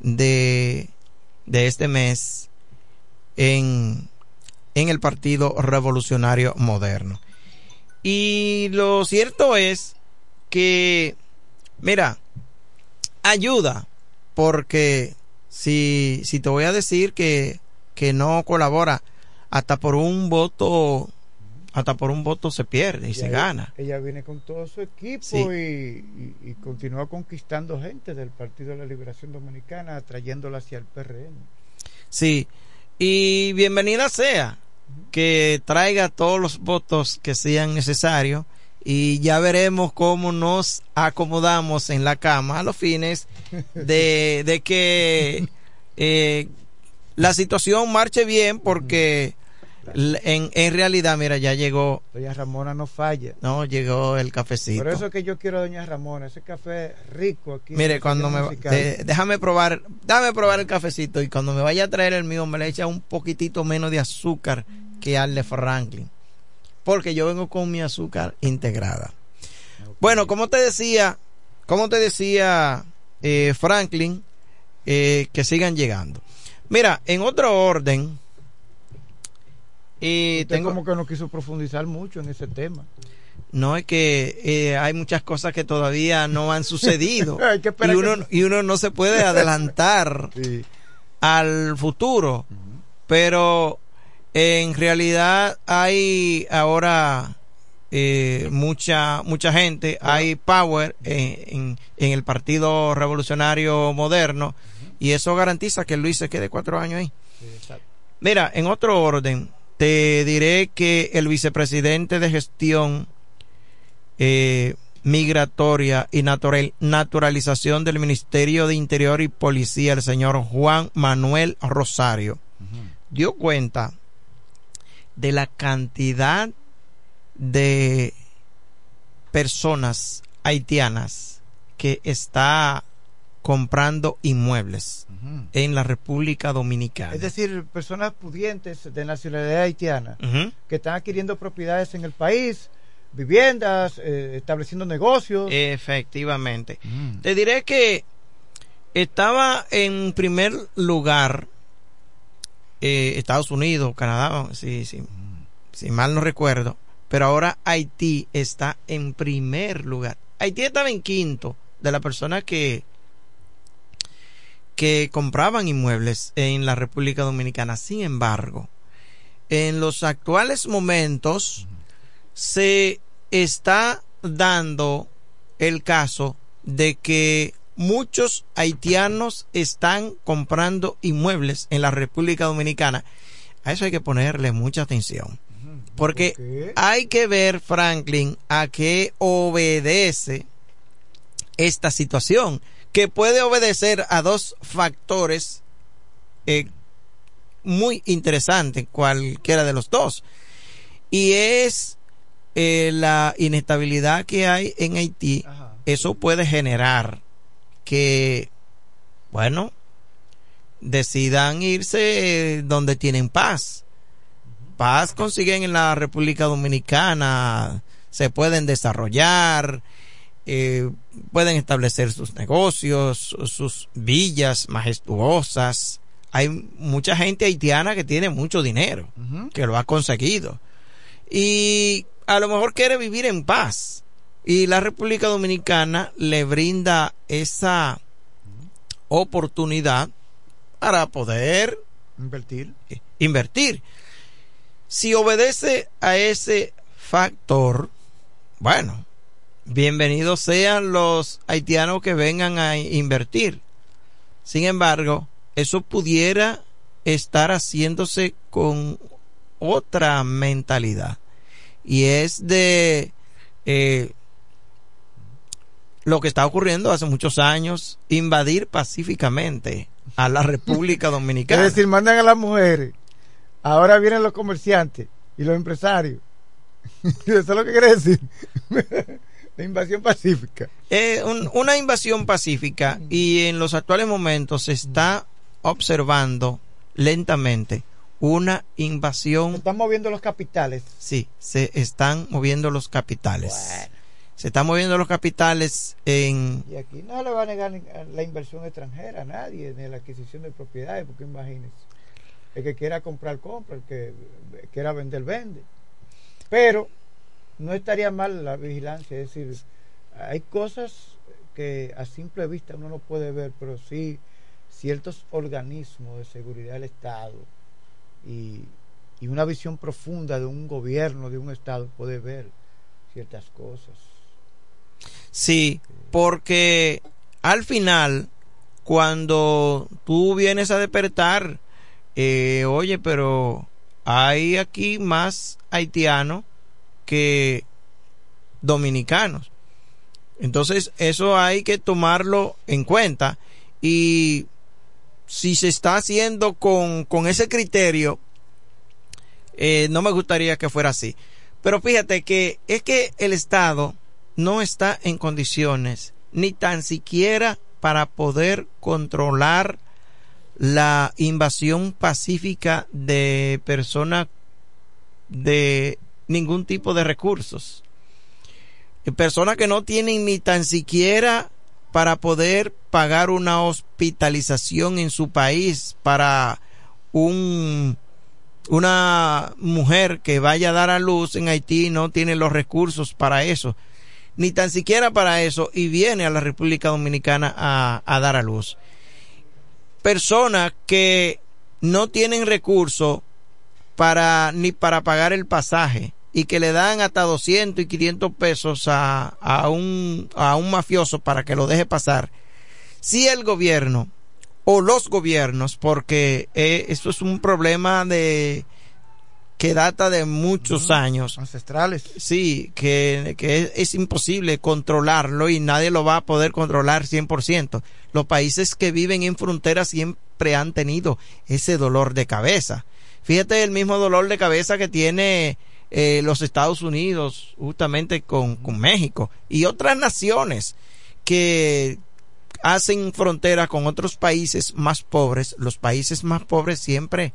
de, de este mes en, en el Partido Revolucionario Moderno. Y lo cierto es que, mira, ayuda, porque si, si te voy a decir que, que no colabora, hasta por un voto, hasta por un voto se pierde y se Ella- gana. Ella viene con todo su equipo Sí. y, y- y continúa conquistando gente del Partido de la Liberación Dominicana, atrayéndola hacia el PRM. Sí, y bienvenida sea que traiga todos los votos que sean necesarios y ya veremos cómo nos acomodamos en la cama a los fines de, de que eh, la situación marche bien porque en, en realidad, mira, ya llegó, Doña Ramona no falla. no, llegó el cafecito. Por eso que yo quiero a Doña Ramona, ese café rico aquí. Mire, cuando me Musical. déjame probar, dame probar el cafecito y cuando me vaya a traer el mío me le echa un poquitito menos de azúcar que al de Franklin, porque yo vengo con mi azúcar integrada. Bueno, como te decía, como te decía eh, Franklin, eh, que sigan llegando. Mira, en otro orden, y Usted tengo como que no quiso profundizar mucho en ese tema. no es que eh, hay muchas cosas que todavía no han sucedido Hay que y que- uno, y uno no se puede adelantar al futuro. Pero en realidad hay ahora eh, mucha mucha gente, hay power eh, en, en el Partido Revolucionario Moderno y eso garantiza que Luis se quede cuatro años ahí. Mira, en otro orden, te diré que el vicepresidente de gestión eh, Migratoria y natural, Naturalización del Ministerio de Interior y Policía, el señor Juan Manuel Rosario, dio cuenta de la cantidad de personas haitianas que está comprando inmuebles en la República Dominicana. Es decir, personas pudientes de nacionalidad haitiana que están adquiriendo propiedades en el país, viviendas, eh, estableciendo negocios. Efectivamente. Te diré que estaba en primer lugar eh, Estados Unidos, Canadá, si, si, si mal no recuerdo, pero ahora Haití está en primer lugar. Haití estaba en quinto de las personas que que compraban inmuebles en la República Dominicana. Sin embargo, en los actuales momentos se está dando el caso de que muchos haitianos están comprando inmuebles en la República Dominicana. A eso hay que ponerle mucha atención. Porque hay que ver, Franklin, a qué obedece esta situación, que puede obedecer a dos factores eh, muy interesantes, cualquiera de los dos. Y es eh, la inestabilidad que hay en Haití. Eso puede generar que, bueno, decidan irse donde tienen paz. Paz consiguen en la República Dominicana, se pueden desarrollar, eh, pueden establecer sus negocios, su- sus villas majestuosas. Hay mucha gente haitiana que tiene mucho dinero, que lo ha conseguido. Y a lo mejor quiere vivir en paz. Y la República Dominicana le brinda esa oportunidad para poder invertir. invertir. Si obedece a ese factor, bueno, bienvenidos sean los haitianos que vengan a invertir. Sin embargo, eso pudiera estar haciéndose con otra mentalidad. Y es de eh, lo que está ocurriendo hace muchos años, invadir pacíficamente a la República Dominicana. Es decir, mandan a las mujeres. Ahora vienen los comerciantes y los empresarios. Eso es lo que quiere decir. La invasión pacífica. Eh, un- una invasión pacífica y en los actuales momentos se está observando lentamente una invasión. Están moviendo los capitales. Sí, se están moviendo los capitales. Se están moviendo los capitales en... Y aquí no le va a negar la inversión extranjera a nadie, ni la adquisición de propiedades, porque imagínense. El que quiera comprar, compra, el que quiera vender, vende. Pero no estaría mal la vigilancia, es decir, hay cosas que a simple vista uno no puede ver, pero sí ciertos organismos de seguridad del Estado y, y una visión profunda de un gobierno, de un Estado, puede ver ciertas cosas. Sí, porque al final, cuando tú vienes a despertar, eh, oye, pero hay aquí más haitianos que dominicanos. Entonces, eso hay que tomarlo en cuenta. Y si se está haciendo con, con ese criterio, eh, no me gustaría que fuera así. Pero fíjate que es que el Estado no está en condiciones ni tan siquiera para poder controlar la invasión pacífica de personas de ningún tipo de recursos. Personas que no tienen ni tan siquiera para poder pagar una hospitalización en su país para un una mujer que vaya a dar a luz en Haití no tiene los recursos para eso, ni tan siquiera para eso, y viene a la República Dominicana a, dar a luz. Personas que no tienen recursos para ni para pagar el pasaje y que le dan hasta 200 y 500 pesos a, a, un, a un mafioso para que lo deje pasar. Si el gobierno o los gobiernos, porque eh, esto es un problema de que data de muchos años. Ancestrales. Sí, que, que es, es imposible controlarlo y nadie lo va a poder controlar 100%. Los países que viven en fronteras siempre han tenido ese dolor de cabeza. Fíjate el mismo dolor de cabeza que tiene eh, los Estados Unidos justamente con, con México y otras naciones que hacen frontera con otros países más pobres. Los países más pobres siempre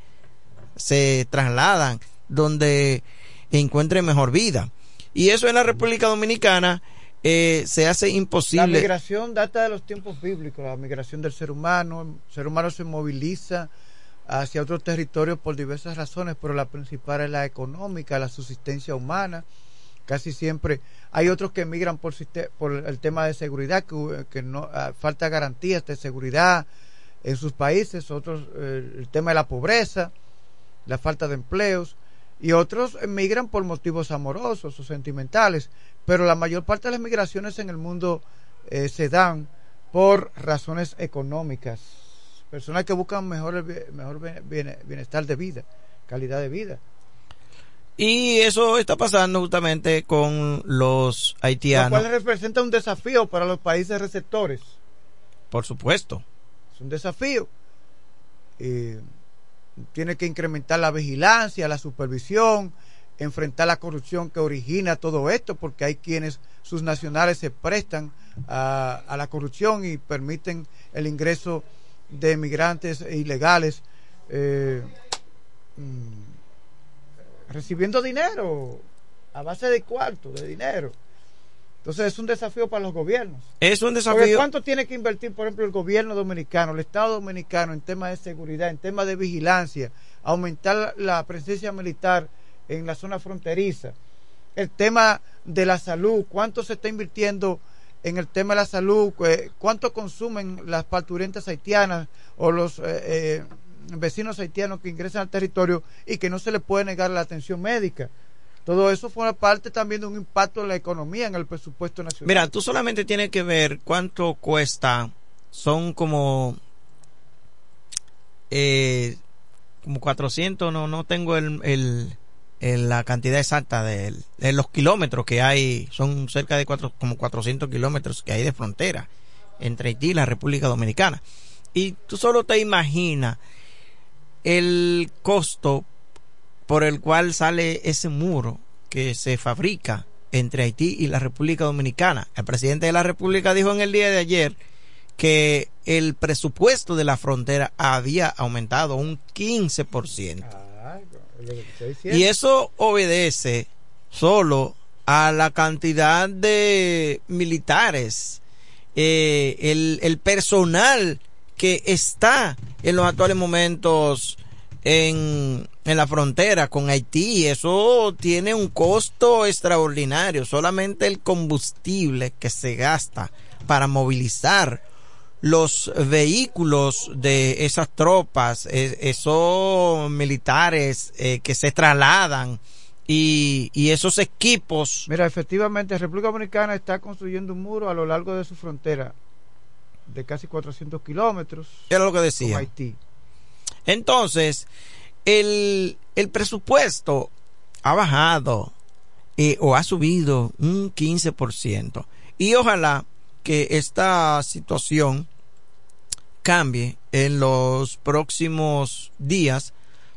se trasladan donde encuentren mejor vida. Y eso en la República Dominicana eh, se hace La imposible. migración data de los tiempos bíblicos, la migración del ser humano. El ser humano se moviliza hacia otros territorios por diversas razones, pero la principal es la económica, la subsistencia humana. Casi siempre hay otros que emigran por el tema de seguridad, que, que no ah, falta garantías de seguridad en sus países, otros eh, el tema de la pobreza, la falta de empleos, y otros emigran por motivos amorosos o sentimentales, pero la mayor parte de las migraciones en el mundo eh, se dan por razones económicas, personas que buscan mejor, mejor bien- bien- bienestar de vida, calidad de vida. Y eso está pasando justamente con los Lo haitianos, cual representa un desafío para los países receptores. por supuesto. Es un desafío. Eh, tiene que incrementar la vigilancia, la supervisión, enfrentar la corrupción que origina todo esto, porque hay quienes, sus nacionales, se prestan a, la corrupción y permiten el ingreso de migrantes ilegales. eh, mm, recibiendo dinero a base de cuarto, de dinero. Entonces es un desafío para los gobiernos. Es un Porque desafío. ¿Cuánto tiene que invertir, por ejemplo, el gobierno dominicano, el Estado dominicano en temas de seguridad, en temas de vigilancia, aumentar la presencia militar en la zona fronteriza? El tema de la salud, ¿cuánto se está invirtiendo en el tema de la salud? Eh, ¿Cuánto consumen las parturientas haitianas o los eh, eh, vecinos haitianos que ingresan al territorio y que no se les puede negar la atención médica? Todo eso forma parte también de un impacto en la economía, en el presupuesto nacional. Mira, tú solamente tienes que ver cuánto cuesta. Son como eh, como 400, no no tengo el, el- la cantidad exacta de, de los kilómetros que hay. Son cerca de cuatro, como 400 kilómetros que hay de frontera entre Haití y la República Dominicana. Y tú solo te imaginas el costo por el cual sale ese muro que se fabrica entre Haití y la República Dominicana. El presidente de la República dijo en el día de ayer que el presupuesto de la frontera había aumentado un 15%. Y eso obedece solo a la cantidad de militares, eh, el, el personal que está en los actuales momentos en, en la frontera con Haití. Eso tiene un costo extraordinario. Solamente el combustible que se gasta para movilizar los vehículos de esas tropas, eh, esos militares eh, que se trasladan y, y esos equipos. Mira, efectivamente, República Dominicana está construyendo un muro a lo largo de su frontera de casi 400 kilómetros. Era lo que con decía. Haití. Entonces, el, el presupuesto ha bajado eh, o ha subido un 15%. Y ojalá que esta situación cambie en los próximos días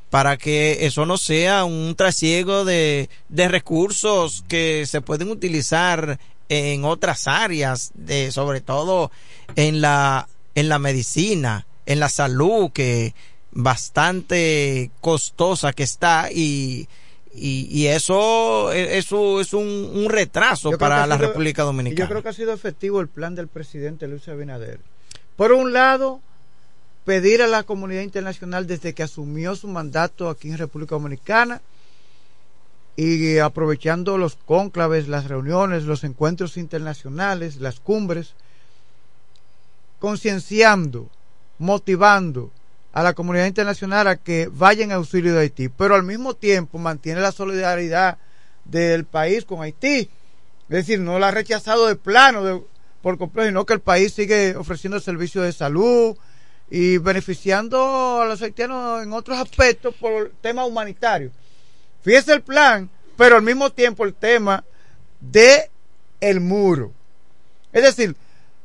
para que eso no sea un trasiego de, de recursos que se pueden utilizar en otras áreas, de, sobre todo en la, en la medicina, en la salud, que bastante costosa que está y, y, y eso, eso es un, un retraso para la sido- República Dominicana. Yo creo que ha sido efectivo el plan del presidente Luis Abinader. Por un lado, pedir a la comunidad internacional desde que asumió su mandato aquí en República Dominicana y aprovechando los cónclaves, las reuniones, los encuentros internacionales, las cumbres, concienciando, motivando a la comunidad internacional a que vaya en auxilio de Haití, pero al mismo tiempo mantiene la solidaridad del país con Haití. Es decir, no la ha rechazado de plano por completo, sino que el país sigue ofreciendo servicios de salud y beneficiando a los haitianos en otros aspectos por temas humanitarios. Fíjese el plan, pero al mismo tiempo el tema de el muro. Es decir,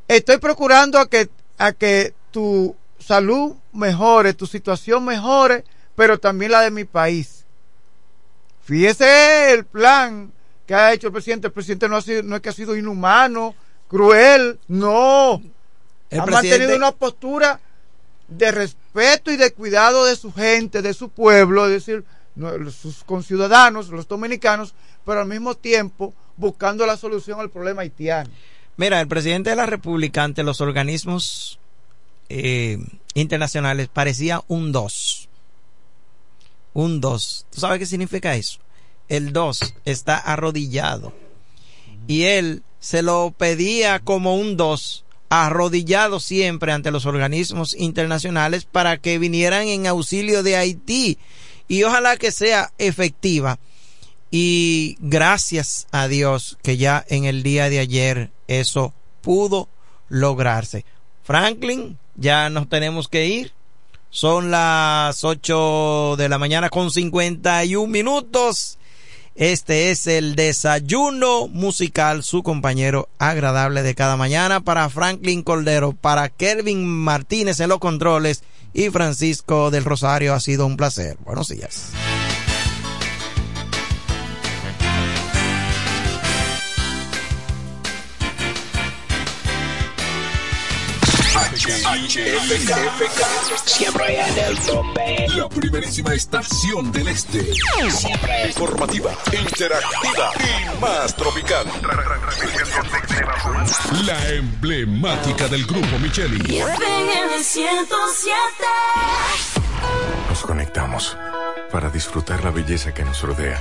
estoy procurando a que, a que tu salud mejore, tu situación mejore, pero también la de mi país. Fíjese el plan que ha hecho el presidente. El presidente no, ha sido, no es que ha sido inhumano, cruel, no. El ha presidente- mantenido una postura de respeto y de cuidado de su gente, de su pueblo, es decir, sus conciudadanos, los dominicanos, pero al mismo tiempo buscando la solución al problema haitiano. Mira, el presidente de la República ante los organismos eh, internacionales parecía un 2. Un 2. ¿Tú sabes qué significa eso? El 2 está arrodillado. Y él se lo pedía como un 2, arrodillado siempre ante los organismos internacionales para que vinieran en auxilio de Haití. Y ojalá que sea efectiva. Y gracias a Dios que ya en el día de ayer eso pudo lograrse. Franklin, ya nos tenemos que ir. Son las 8 de la mañana con 51 minutos. Este es el desayuno musical, su compañero agradable de cada mañana para Franklin Cordero, para Kelvin Martínez en los controles y Francisco del Rosario. Ha sido un placer. Buenos días. HFK, siempre en el tope. La primerísima estación del este. Siempre Informativa, interactiva y más tropical. La emblemática del grupo Micheli. Nos conectamos para disfrutar la belleza que nos rodea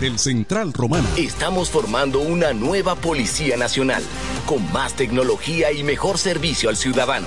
Del Central Romana. Estamos formando una nueva Policía Nacional, con más tecnología y mejor servicio al ciudadano.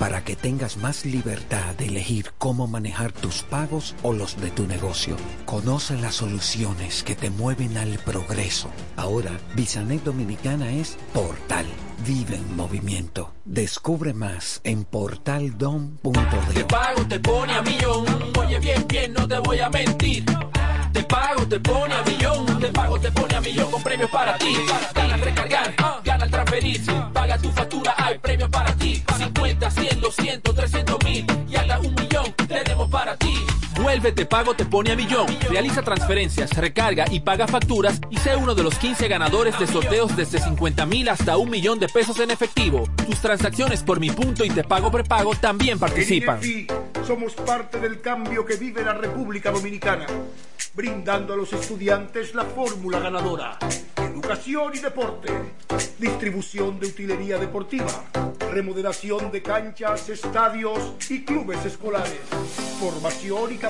para que tengas más libertad de elegir cómo manejar tus pagos o los de tu negocio. Conoce las soluciones que te mueven al progreso. Ahora, Bisanet Dominicana es portal. Vive en movimiento. Descubre más en portaldom.de. Te pago, te pone a millón. Oye, bien, bien, no te voy a mentir. Te pago, te pone a millón. Te pago, te pone a millón con premios para ti. Gana al recargar, gana al transferir. Paga tu factura, hay premios para ti. 50, 100, 200, 300 mil y hasta un millón tenemos para ti. Vuelve Te Pago Te Pone a Millón. Realiza transferencias, recarga y paga facturas y sé uno de los 15 ganadores de sorteos desde 50 mil hasta un millón de pesos en efectivo. Tus transacciones por Mi Punto y Te Pago Prepago también participan. Somos parte del cambio que vive la República Dominicana, brindando a los estudiantes la fórmula ganadora. Educación y deporte, distribución de utilería deportiva, remodelación de canchas, estadios y clubes escolares, formación y capacitación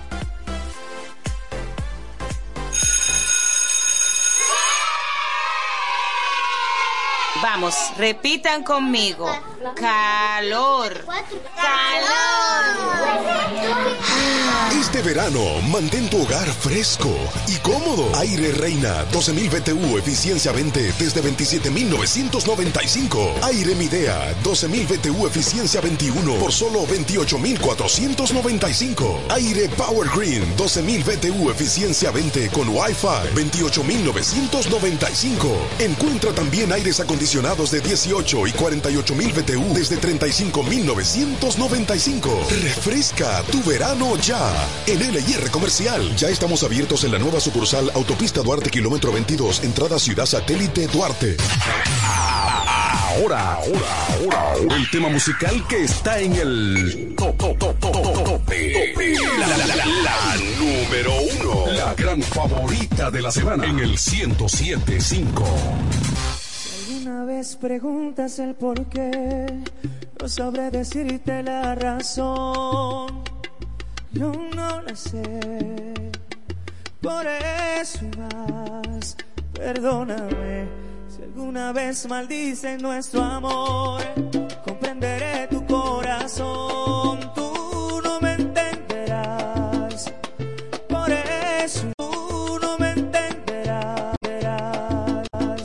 Vamos, repitan conmigo. Calor. Calor. Este verano, mantén tu hogar fresco y cómodo. Aire Reina 12.000 BTU, eficiencia 20 desde 27.995. Aire Midea 12.000 BTU, eficiencia 21 por solo 28.495. Aire Power Green 12.000 BTU, eficiencia 20 con Wi-Fi 28.995. Encuentra también aires acondicionados de 18 y 48.000 BTU desde 35.995. Refresca tu verano ya. En LIR Comercial, ya estamos abiertos en la nueva sucursal Autopista Duarte, kilómetro 22, entrada Ciudad Satélite Duarte. Ahora, ahora, ahora, el tema musical que está en el top, top, top, top, top, tope. La, la número uno, la gran favorita de la semana en el 1075. Alguna vez preguntas el por qué, no sabré decirte la razón. Yo no la sé, por eso más, perdóname. Si alguna vez maldicen nuestro amor, comprenderé tu corazón.